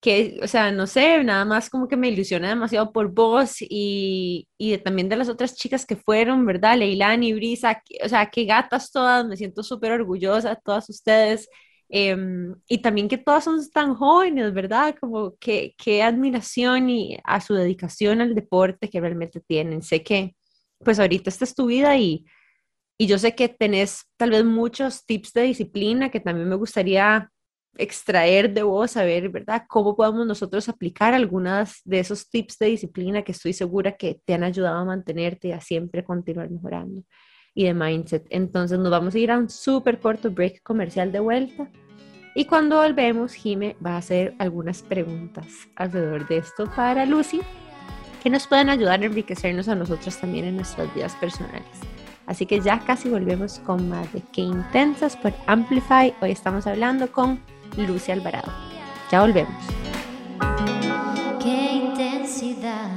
que, o sea, no sé, nada más como que me ilusiona demasiado por vos y, y también de las otras chicas que fueron, ¿verdad? Leilani, Brisa, o sea, qué gatas todas, me siento súper orgullosa, todas ustedes. Em, y también que todas son tan jóvenes, ¿verdad? Como que qué admiración y a su dedicación al deporte que realmente tienen. Sé que, pues ahorita esta es tu vida y, y yo sé que tenés tal vez muchos tips de disciplina que también me gustaría extraer de vos, saber, ¿verdad? Cómo podemos nosotros aplicar algunas de esos tips de disciplina que estoy segura que te han ayudado a mantenerte y a siempre continuar mejorando y de mindset. Entonces nos vamos a ir a un súper corto break comercial de vuelta. Y cuando volvemos, Jime va a hacer algunas preguntas alrededor de esto para Lucy, que nos pueden ayudar a enriquecernos a nosotros también en nuestras vidas personales. Así que ya casi volvemos con más de Qué Intensas por Amplify. Hoy estamos hablando con Lucy Alvarado. Ya volvemos. Qué intensidad.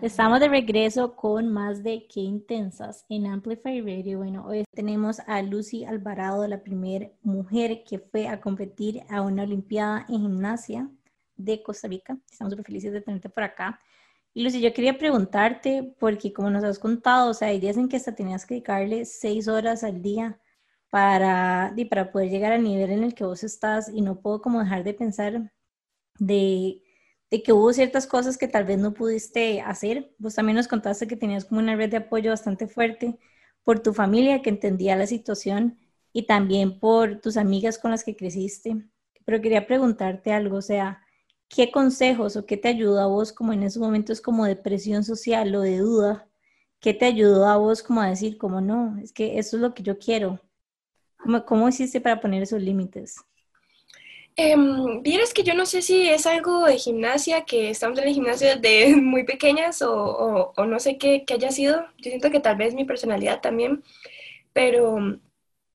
Estamos de regreso con más de Qué Intensas en Amplify Radio. Bueno, hoy tenemos a Lucy Alvarado, la primera mujer que fue a competir a una Olimpiada en gimnasia de Costa Rica. Estamos súper felices de tenerte por acá. Y Lucy, yo quería preguntarte, porque como nos has contado, o sea, hay días en que hasta tenías que dedicarle seis horas al día para, y para poder llegar al nivel en el que vos estás y no puedo como dejar de pensar de, de que hubo ciertas cosas que tal vez no pudiste hacer. Vos también nos contaste que tenías como una red de apoyo bastante fuerte por tu familia que entendía la situación y también por tus amigas con las que creciste. Pero quería preguntarte algo, o sea, ¿qué consejos o qué te ayudó a vos como en esos momentos como de presión social o de duda? ¿Qué te ayudó a vos como a decir como no, es que eso es lo que yo quiero? ¿Cómo, cómo hiciste para poner esos límites? Eh, Vieras que yo no sé si es algo de gimnasia, que estamos en el gimnasio desde <laughs> muy pequeñas o, o, no sé qué, qué, haya sido. Yo siento que tal vez mi personalidad también, pero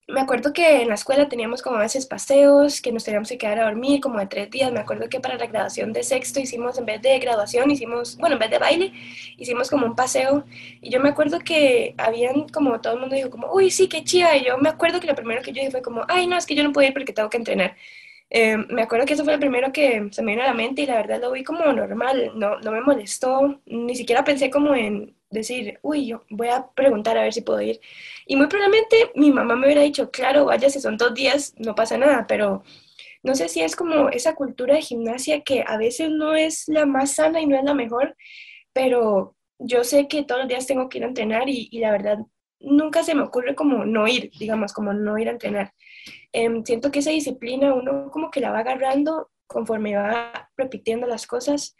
me acuerdo que en la escuela teníamos como a veces paseos, que nos teníamos que quedar a dormir como de tres días. Me acuerdo que para la graduación de sexto hicimos, en vez de graduación, hicimos, bueno, en vez de baile, hicimos como un paseo. Y yo me acuerdo que habían como todo el mundo dijo como, uy, sí, qué chida. Y yo me acuerdo que lo primero que yo dije fue como, ay, no, es que yo no puedo ir porque tengo que entrenar. Eh, me acuerdo que eso fue lo primero que se me vino a la mente y la verdad lo vi como normal, no, no me molestó, ni siquiera pensé como en decir, uy, yo voy a preguntar a ver si puedo ir. Y muy probablemente mi mamá me hubiera dicho, claro, vaya, si son dos días, no pasa nada, pero no sé si es como esa cultura de gimnasia que a veces no es la más sana y no es la mejor, pero yo sé que todos los días tengo que ir a entrenar y, y la verdad nunca se me ocurre como no ir, digamos, como no ir a entrenar. Em, siento que esa disciplina uno como que la va agarrando conforme va repitiendo las cosas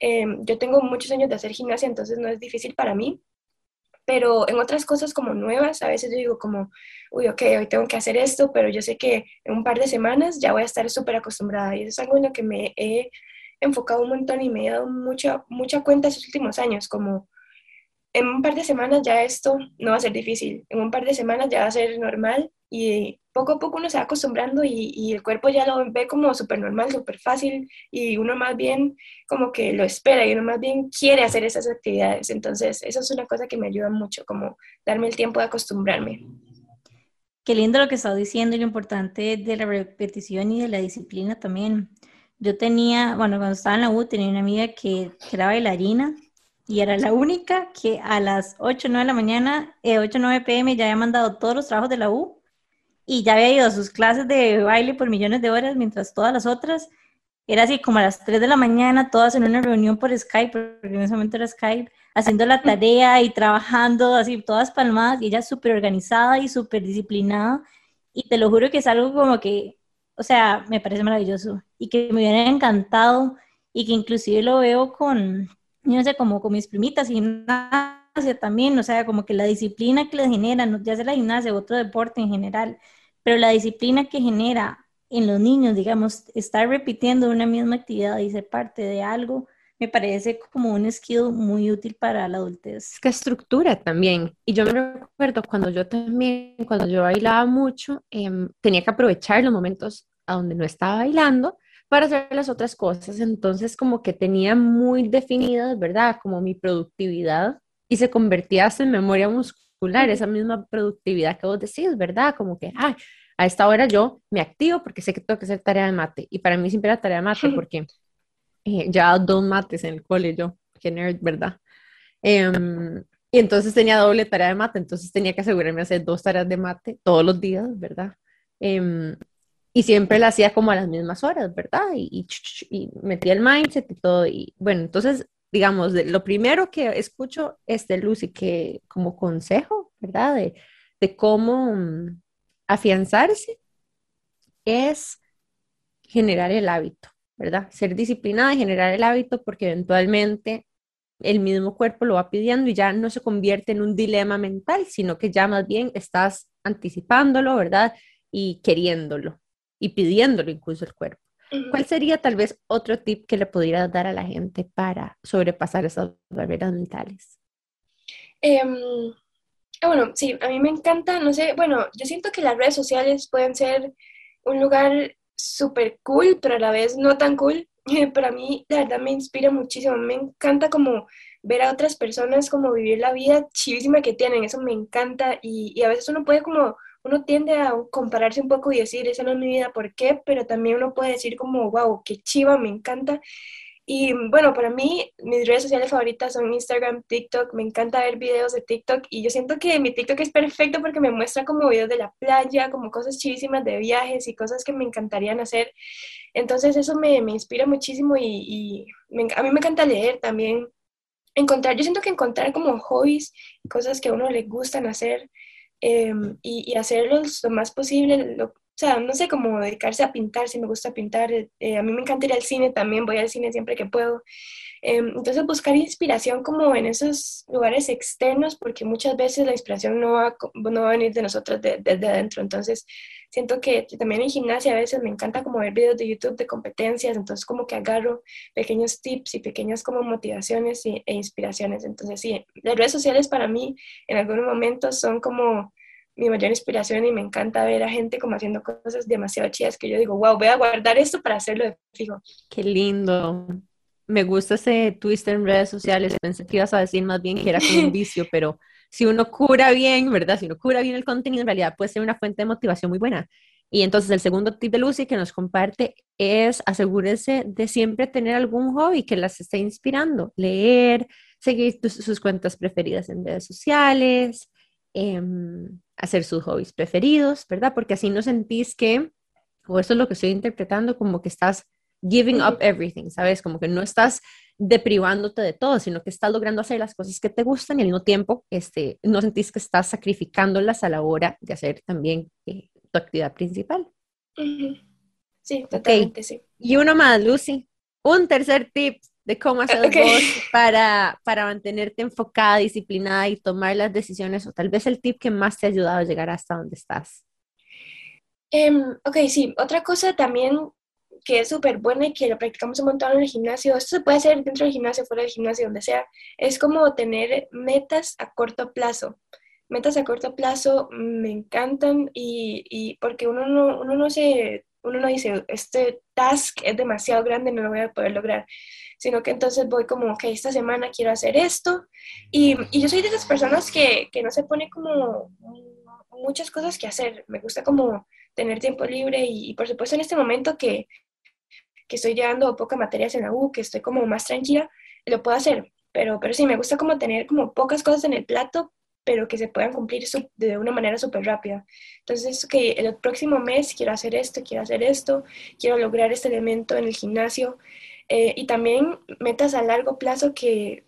Em, yo tengo muchos años de hacer gimnasia, entonces no es difícil para mí, pero en otras cosas como nuevas, a veces yo digo como, uy, ok, hoy tengo que hacer esto, pero yo sé que en un par de semanas ya voy a estar súper acostumbrada y eso es algo en lo que me he enfocado un montón y me he dado mucha, mucha cuenta estos últimos años, como en un par de semanas ya esto no va a ser difícil, en un par de semanas ya va a ser normal y poco a poco uno se va acostumbrando y, el cuerpo ya lo ve como súper normal, súper fácil y uno más bien como que lo espera y uno más bien quiere hacer esas actividades. Entonces, eso es una cosa que me ayuda mucho, como darme el tiempo de acostumbrarme. Qué lindo lo que estás diciendo y lo importante de la repetición y de la disciplina también. Yo tenía, bueno, cuando estaba en la U tenía una amiga que, era bailarina y era la única que a las 8 o 9 de la mañana, eh, 8 o 9 pm ya había mandado todos los trabajos de la U y ya había ido a sus clases de baile por millones de horas, mientras todas las otras era así como a las 3 de la mañana, todas en una reunión por Skype, porque en ese momento era Skype, haciendo la tarea y trabajando, así todas palmadas, y ella súper organizada y súper disciplinada, y te lo juro que es algo como que, o sea, me parece maravilloso, y que me hubiera encantado, y que inclusive lo veo con, no sé, como con mis primitas gimnasia también, o sea, como que la disciplina que les genera, ya sea la gimnasia o otro deporte en general, pero la disciplina que genera en los niños, digamos, estar repitiendo una misma actividad y ser parte de algo, me parece como un skill muy útil para la adultez. Es que estructura también. Y yo me recuerdo cuando yo también, cuando yo bailaba mucho, em, tenía que aprovechar los momentos a donde no estaba bailando para hacer las otras cosas. Entonces, como que tenía muy definidas, ¿verdad? Como mi productividad y se convertía en memoria muscular, esa misma productividad que vos decís, ¿verdad? Como que, ay, a esta hora yo me activo porque sé que tengo que hacer tarea de mate. Y para mí siempre era tarea de mate <laughs> porque eh, ya dos mates en el cole yo, que nerd, ¿verdad? Em, y entonces tenía doble tarea de mate, entonces tenía que asegurarme de hacer dos tareas de mate todos los días, ¿verdad? Em, y siempre la hacía como a las mismas horas, ¿verdad? Y, y, metía el mindset y todo. Y bueno, entonces, digamos, lo primero que escucho es de Lucy, que como consejo, ¿verdad? De, de cómo afianzarse es generar el hábito, ¿verdad? Ser disciplinada y generar el hábito porque eventualmente el mismo cuerpo lo va pidiendo y ya no se convierte en un dilema mental, sino que ya más bien estás anticipándolo, ¿verdad? Y queriéndolo y pidiéndolo incluso el cuerpo. ¿Cuál sería tal vez otro tip que le pudieras dar a la gente para sobrepasar esas barreras mentales? Ah, bueno, sí, a mí me encanta, no sé, bueno, yo siento que las redes sociales pueden ser un lugar súper cool, pero a la vez no tan cool. <laughs> Pero a mí, la verdad, me inspira muchísimo. Me encanta como ver a otras personas como vivir la vida chivísima que tienen. Eso me encanta. Y, y a veces uno puede como uno tiende a compararse un poco y decir, esa no es mi vida, ¿por qué? Pero también uno puede decir como, wow, qué chiva, me encanta. Y bueno, para mí, mis redes sociales favoritas son Instagram, TikTok. Me encanta ver videos de TikTok y yo siento que mi TikTok es perfecto porque me muestra como videos de la playa, como cosas chivísimas de viajes y cosas que me encantarían hacer. Entonces eso me, me inspira muchísimo y, a mí me encanta leer también. Encontrar, yo siento que encontrar como hobbies, cosas que a uno le gustan hacer, Em, y, y, hacerlos lo más posible, o sea, no sé, cómo dedicarse a pintar, si me gusta pintar, eh, a mí me encanta ir al cine también, voy al cine siempre que puedo. Em, entonces buscar inspiración como en esos lugares externos, porque muchas veces la inspiración no va, no va a venir de nosotros desde adentro, entonces siento que también en gimnasia a veces me encanta como ver videos de YouTube de competencias, entonces como que agarro pequeños tips y pequeñas como motivaciones e inspiraciones. Entonces sí, las redes sociales para mí en algunos momentos son como mi mayor inspiración y me encanta ver a gente como haciendo cosas demasiado chidas que yo digo, wow, voy a guardar esto para hacerlo de fijo. Qué lindo. Me gusta ese twist en redes sociales. Pensé que ibas a decir más bien que era como un <laughs> vicio, pero si uno cura bien, ¿verdad? Si uno cura bien el contenido, en realidad puede ser una fuente de motivación muy buena. Y entonces el segundo tip de Lucy que nos comparte es asegúrese de siempre tener algún hobby que las esté inspirando, leer, seguir sus cuentas preferidas en redes sociales, em, hacer sus hobbies preferidos, ¿verdad? Porque así no sentís que, o eso es lo que estoy interpretando, como que estás giving up everything, ¿sabes? Como que no estás deprivándote de todo, sino que estás logrando hacer las cosas que te gustan y al mismo tiempo este, no sentís que estás sacrificándolas a la hora de hacer también eh, tu actividad principal. Sí, totalmente, sí. Y uno más, Lucy. Un tercer tip de cómo hacer okay. para, para mantenerte enfocada, disciplinada y tomar las decisiones, o tal vez el tip que más te ha ayudado a llegar hasta donde estás. Um, ok, sí. Otra cosa también que es súper buena y que lo practicamos un montón en el gimnasio, esto se puede hacer dentro del gimnasio, fuera del gimnasio, donde sea, es como tener metas a corto plazo. Metas a corto plazo me encantan y, y porque uno no, uno no se, uno no dice, este task es demasiado grande, no lo voy a poder lograr, sino que entonces voy como, ok, esta semana quiero hacer esto y, y yo soy de esas personas que, que no se pone como muchas cosas que hacer, me gusta como tener tiempo libre y, y, por supuesto en este momento que, que estoy llevando pocas materias en la U, que estoy como más tranquila, lo puedo hacer. Pero, pero sí, me gusta como tener como pocas cosas en el plato, pero que se puedan cumplir de una manera súper rápida. Entonces, que el próximo mes quiero hacer esto, quiero hacer esto, quiero lograr este elemento en el gimnasio. Eh, y también metas a largo plazo que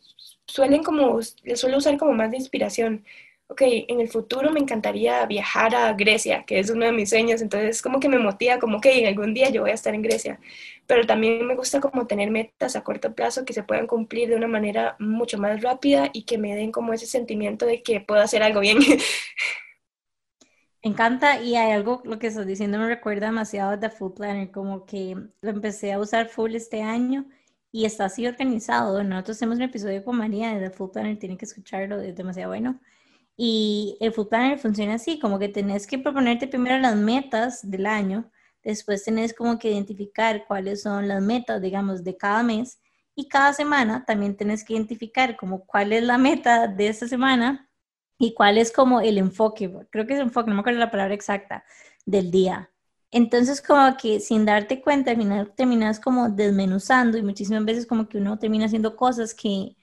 suelen como, les suelo usar como más de inspiración ok, en el futuro me encantaría viajar a Grecia, que es uno de mis sueños, entonces como que me motiva, como que en algún día yo voy a estar en Grecia, pero también me gusta como tener metas a corto plazo que se puedan cumplir de una manera mucho más rápida y que me den como ese sentimiento de que puedo hacer algo bien. Me <laughs> encanta y hay algo, lo que estás diciendo me recuerda demasiado de Food Planner, como que lo empecé a usar full este año y está así organizado. Nosotros hacemos un episodio con María de The Food Planner, tienen que escucharlo, es demasiado bueno. Y el Food Planner funciona así, como que tenés que proponerte primero las metas del año, después tenés como que identificar cuáles son las metas, digamos, de cada mes, y cada semana también tenés que identificar como cuál es la meta de esta semana y cuál es como el enfoque, creo que es enfoque, no me acuerdo la palabra exacta, del día. Entonces, como que sin darte cuenta, terminas como desmenuzando y muchísimas veces como que uno termina haciendo cosas que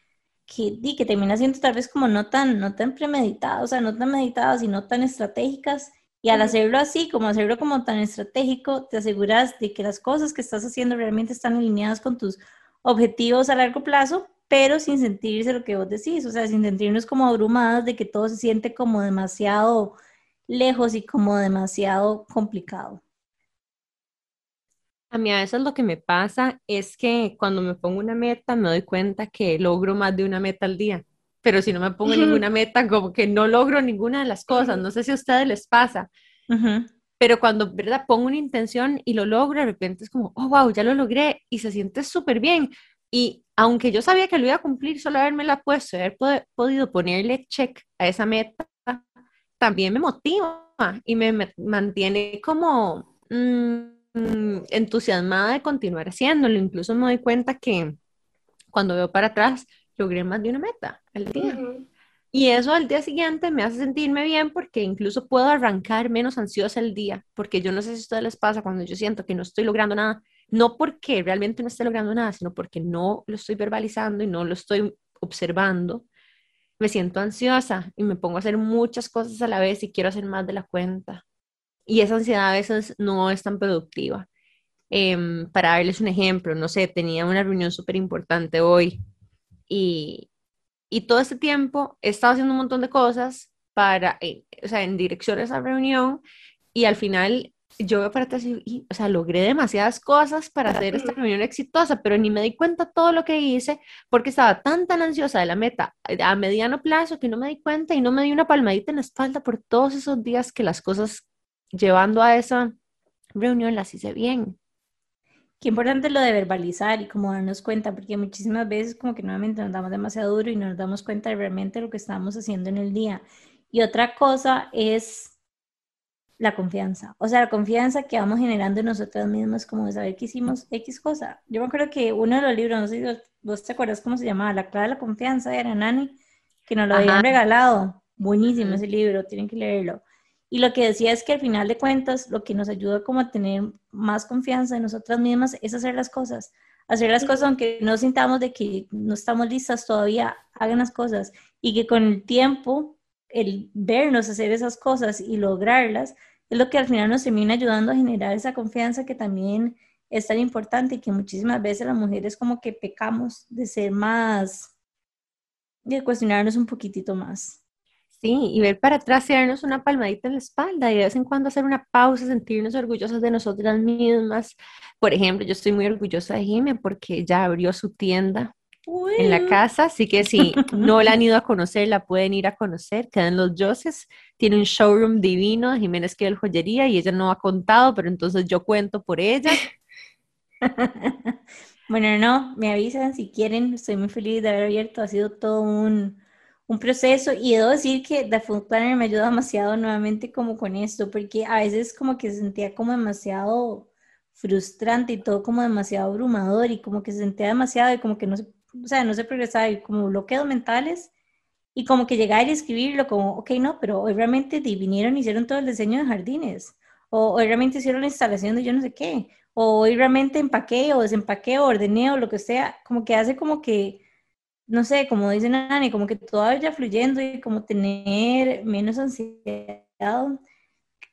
que, que termina siendo tal vez como no tan, no tan premeditadas, o sea, no tan meditadas y no tan estratégicas. Y al hacerlo así, como hacerlo como tan estratégico, te aseguras de que las cosas que estás haciendo realmente están alineadas con tus objetivos a largo plazo, pero sin sentirse lo que vos decís, o sea, sin sentirnos como abrumadas de que todo se siente como demasiado lejos y como demasiado complicado. A mí a veces lo que me pasa es que cuando me pongo una meta me doy cuenta que logro más de una meta al día, pero si no me pongo ninguna meta como que no logro ninguna de las cosas. No sé si a ustedes les pasa, pero cuando ¿verdad? pongo una intención y lo logro, de repente es como, oh, wow, ya lo logré y se siente súper bien. Y aunque yo sabía que lo iba a cumplir, solo haberme la puesto, haber podido ponerle check a esa meta, también me motiva y me, mantiene como... Mm, entusiasmada de continuar haciéndolo. Incluso me doy cuenta que cuando veo para atrás, logré más de una meta al día. Y eso al día siguiente me hace sentirme bien porque incluso puedo arrancar menos ansiosa el día, porque yo no sé si a ustedes les pasa cuando yo siento que no estoy logrando nada, no porque realmente no esté logrando nada, sino porque no lo estoy verbalizando y no lo estoy observando, me siento ansiosa y me pongo a hacer muchas cosas a la vez y quiero hacer más de la cuenta y esa ansiedad a veces no es tan productiva. Em, para darles un ejemplo, no sé, tenía una reunión súper importante hoy y, y, todo este tiempo he estado haciendo un montón de cosas para, eh, o sea, en dirección a esa reunión y al final yo veo para atrás y, o sea, logré demasiadas cosas para hacer esta reunión exitosa, pero ni me di cuenta todo lo que hice porque estaba tan, tan ansiosa de la meta a mediano plazo que no me di cuenta y no me di una palmadita en la espalda por todos esos días que las cosas llevando a esa reunión las hice bien. Qué importante lo de verbalizar y como darnos cuenta, porque muchísimas veces como que nuevamente nos damos demasiado duro y no nos damos cuenta de realmente lo que estamos haciendo en el día. Y otra cosa es la confianza, o sea, la confianza que vamos generando en nosotros mismos, como de saber que hicimos X cosa. Yo me acuerdo que uno de los libros, no sé si vos, te acuerdas cómo se llamaba, La clave de la confianza, era Nani, que nos lo habían regalado. Buenísimo ese libro, tienen que leerlo. Y lo que decía es que al final de cuentas, lo que nos ayuda como a tener más confianza en nosotras mismas es hacer las cosas. Hacer las cosas aunque no sintamos de que no estamos listas todavía, hagan las cosas. Y que con el tiempo, el vernos hacer esas cosas y lograrlas, es lo que al final nos termina ayudando a generar esa confianza que también es tan importante y que muchísimas veces las mujeres como que pecamos de ser más, de cuestionarnos un poquitito más. Sí, y ver para atrás y darnos una palmadita en la espalda y de vez en cuando hacer una pausa, sentirnos orgullosas de nosotras mismas. Por ejemplo, yo estoy muy orgullosa de Jimmy porque ya abrió su tienda en la casa, así que si no la han ido a conocer, la pueden ir a conocer. Quedan los Joses, tiene un showroom divino, Jiménez que el joyería y ella no ha contado, pero entonces yo cuento por ella. <laughs> bueno, no, me avisan si quieren, estoy muy feliz de haber abierto, ha sido todo un un proceso y debo decir que The Food Planner me ayuda demasiado nuevamente como con esto, porque a veces como que se sentía como demasiado frustrante y todo como demasiado abrumador y como que se sentía demasiado y como que no se, o sea, no se progresaba y como bloqueos mentales y como que llegar y escribirlo como, ok, no, pero hoy realmente vinieron y hicieron todo el diseño de jardines o hoy realmente hicieron la instalación de yo no sé qué o hoy realmente empaqué o desempaqué o ordené o lo que sea, como que hace como que no sé, como dice Nani, como que todo vaya fluyendo y como tener menos ansiedad.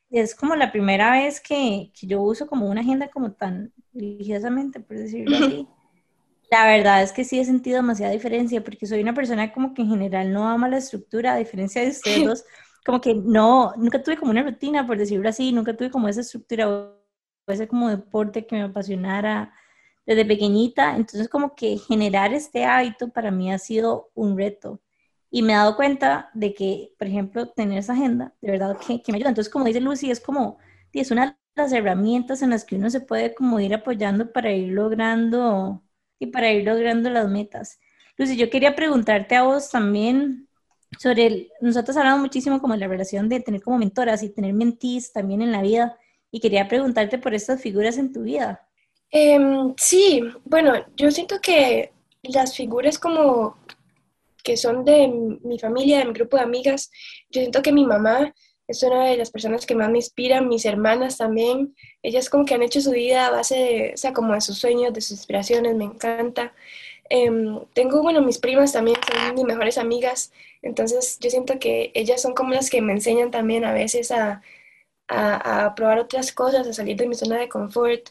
Es como la primera vez que, que yo uso como una agenda como tan religiosamente, por decirlo así. La verdad es que sí he sentido demasiada diferencia porque soy una persona como que en general no ama la estructura, a diferencia de ustedes <laughs> dos, como que no, nunca tuve como una rutina, por decirlo así, nunca tuve como esa estructura o ese como deporte que me apasionara desde pequeñita, entonces como que generar este hábito para mí ha sido un reto. Y me he dado cuenta de que, por ejemplo, tener esa agenda, de verdad que, me ayuda. Entonces, como dice Lucy, es como, es una de las herramientas en las que uno se puede como ir apoyando para ir logrando y para ir logrando las metas. Lucy, yo quería preguntarte a vos también sobre, el, nosotros hablamos muchísimo como de la relación de tener como mentoras y tener mentís también en la vida, y quería preguntarte por estas figuras en tu vida. Em, sí, bueno, yo siento que las figuras como que son de mi familia, de mi grupo de amigas, yo siento que mi mamá es una de las personas que más me inspiran, mis hermanas también, ellas como que han hecho su vida a base de, o sea, como de sus sueños, de sus inspiraciones, me encanta. Em, tengo, bueno, mis primas también son mis mejores amigas, entonces yo siento que ellas son como las que me enseñan también a veces a, a, a probar otras cosas, a salir de mi zona de confort.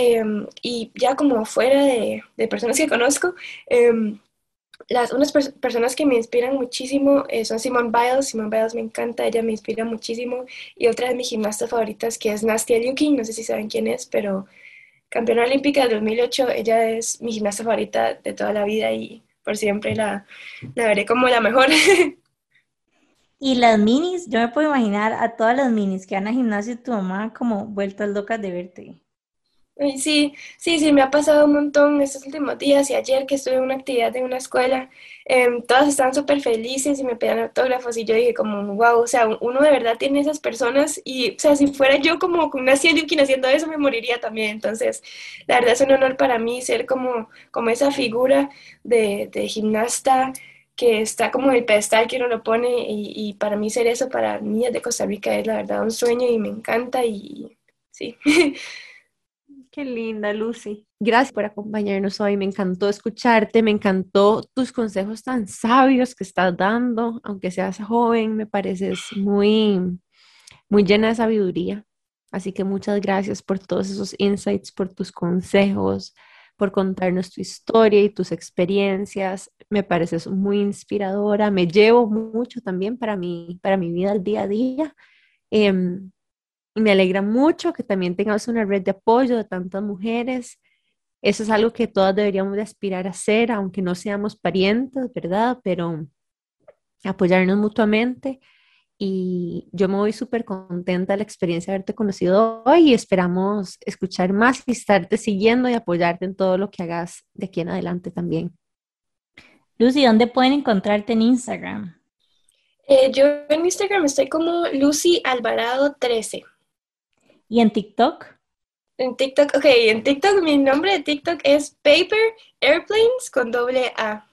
Em, y ya como fuera de, personas que conozco, em, las, unas personas que me inspiran muchísimo eh, son Simone Biles. Simone Biles me encanta, ella me inspira muchísimo. Y otra de mis gimnastas favoritas que es Nastia Liukin, no sé si saben quién es, pero campeona olímpica del 2008. Ella es mi gimnasta favorita de toda la vida y por siempre la, la veré como la mejor. <laughs> Y las minis, yo me puedo imaginar a todas las minis que van a gimnasio y tu mamá como vueltas locas de verte. Sí, sí, sí, me ha pasado un montón estos últimos días y ayer que estuve en una actividad en una escuela, em, todas estaban súper felices y me pedían autógrafos y yo dije como, wow, o sea, uno de verdad tiene esas personas y, o sea, si fuera yo como una Liukin haciendo eso, me moriría también. Entonces, la verdad es un honor para mí ser como, como esa figura de, de gimnasta que está como el pedestal que uno lo pone y, y para mí ser eso, para niñas de Costa Rica es la verdad un sueño y me encanta y sí. <laughs> Qué linda, Lucy. Gracias por acompañarnos hoy. Me encantó escucharte, me encantó tus consejos tan sabios que estás dando, aunque seas joven, me pareces muy, muy llena de sabiduría. Así que muchas gracias por todos esos insights, por tus consejos, por contarnos tu historia y tus experiencias. Me pareces muy inspiradora. Me llevo mucho también para mi, para mi vida al día a día. Em, me alegra mucho que también tengas una red de apoyo de tantas mujeres. Eso es algo que todas deberíamos de aspirar a hacer, aunque no seamos parientes, ¿verdad? Pero apoyarnos mutuamente. Y yo me voy súper contenta de la experiencia de haberte conocido hoy y esperamos escuchar más y estarte siguiendo y apoyarte en todo lo que hagas de aquí en adelante también. Lucy, ¿dónde pueden encontrarte en Instagram? Eh, yo en Instagram estoy como Lucy Alvarado 13. ¿Y en TikTok? En TikTok, ok, en TikTok mi nombre de TikTok es Paper Airplanes con doble A.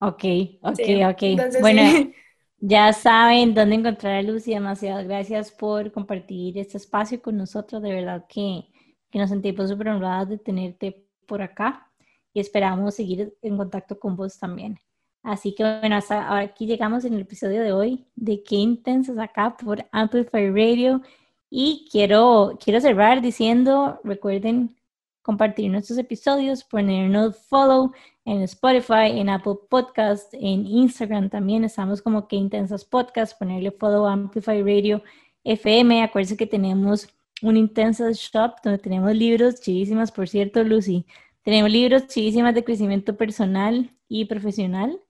Ok, ok, ok. bueno, <laughs> ya saben dónde encontrar a Lucy. Demasiadas gracias por compartir este espacio con nosotros. De verdad que, que nos sentimos súper honradas de tenerte por acá y esperamos seguir en contacto con vos también. Así que bueno, hasta aquí llegamos en el episodio de hoy de Qué Intensas acá por Amplify Radio. Y quiero, quiero cerrar diciendo, recuerden compartir nuestros episodios, ponernos follow en Spotify, en Apple Podcast, en Instagram también estamos como que intensas podcast, ponerle follow a Amplify Radio FM. Acuérdense que tenemos un Intensas Shop donde tenemos libros chivísimas, por cierto, Lucy. Tenemos libros chivísimas de crecimiento personal y profesional.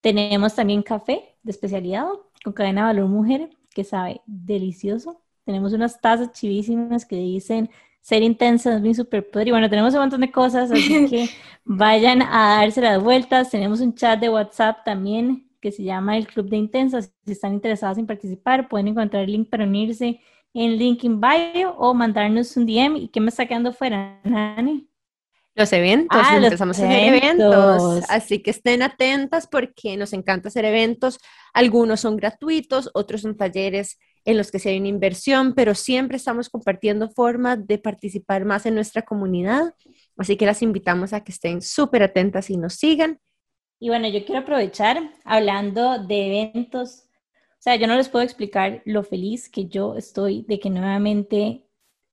Tenemos también café de especialidad con cadena de valor mujer que sabe delicioso. Tenemos unas tazas chivísimas que dicen ser intensa es mi superpoder. Y bueno, tenemos un montón de cosas, así <laughs> que vayan a darse las vueltas. Tenemos un chat de WhatsApp también que se llama el Club de Intensas. Si están interesados en participar, pueden encontrar el link para unirse en link in bio o mandarnos un DM. ¿Y qué me está quedando fuera, Nani? Los eventos, ah, empezamos a hacer eventos. Así que estén atentas porque nos encanta hacer eventos. Algunos son gratuitos, otros son talleres en los que se hay una inversión, pero siempre estamos compartiendo formas de participar más en nuestra comunidad. Así que las invitamos a que estén súper atentas y nos sigan. Y bueno, yo quiero aprovechar hablando de eventos. O sea, yo no les puedo explicar lo feliz que yo estoy de que nuevamente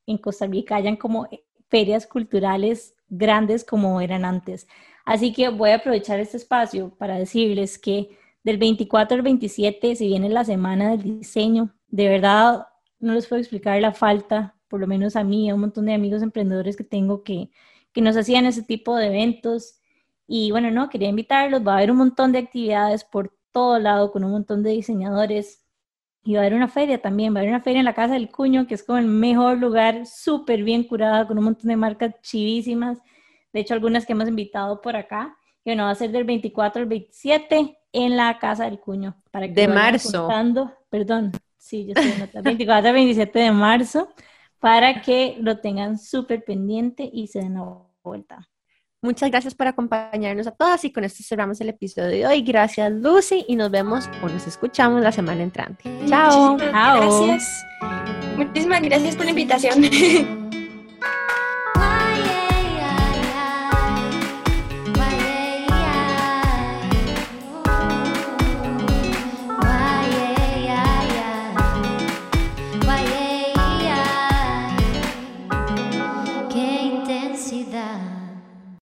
en Costa Rica hayan como ferias culturales grandes como eran antes. Así que voy a aprovechar este espacio para decirles que del 24 al 27 se viene la semana del diseño, de verdad no les puedo explicar la falta, por lo menos a mí, a un montón de amigos emprendedores que tengo que, que nos hacían ese tipo de eventos. Y bueno, no, quería invitarlos, va a haber un montón de actividades por todo lado con un montón de diseñadores. Y va a haber una feria también, va a haber una feria en la Casa del Cuño, que es como el mejor lugar, súper bien curada, con un montón de marcas chivísimas. De hecho, algunas que hemos invitado por acá. Y bueno, va a ser del 24 al 27 en la Casa del Cuño. Para que de marzo. Perdón, Sí, yo estoy en 24 27 de marzo para que lo tengan súper pendiente y se den la vuelta. Muchas gracias por acompañarnos a todas y con esto cerramos el episodio de hoy. Gracias Lucy y nos vemos o nos escuchamos la semana entrante. Chao. Chao. Gracias. Muchísimas gracias por la invitación. <laughs>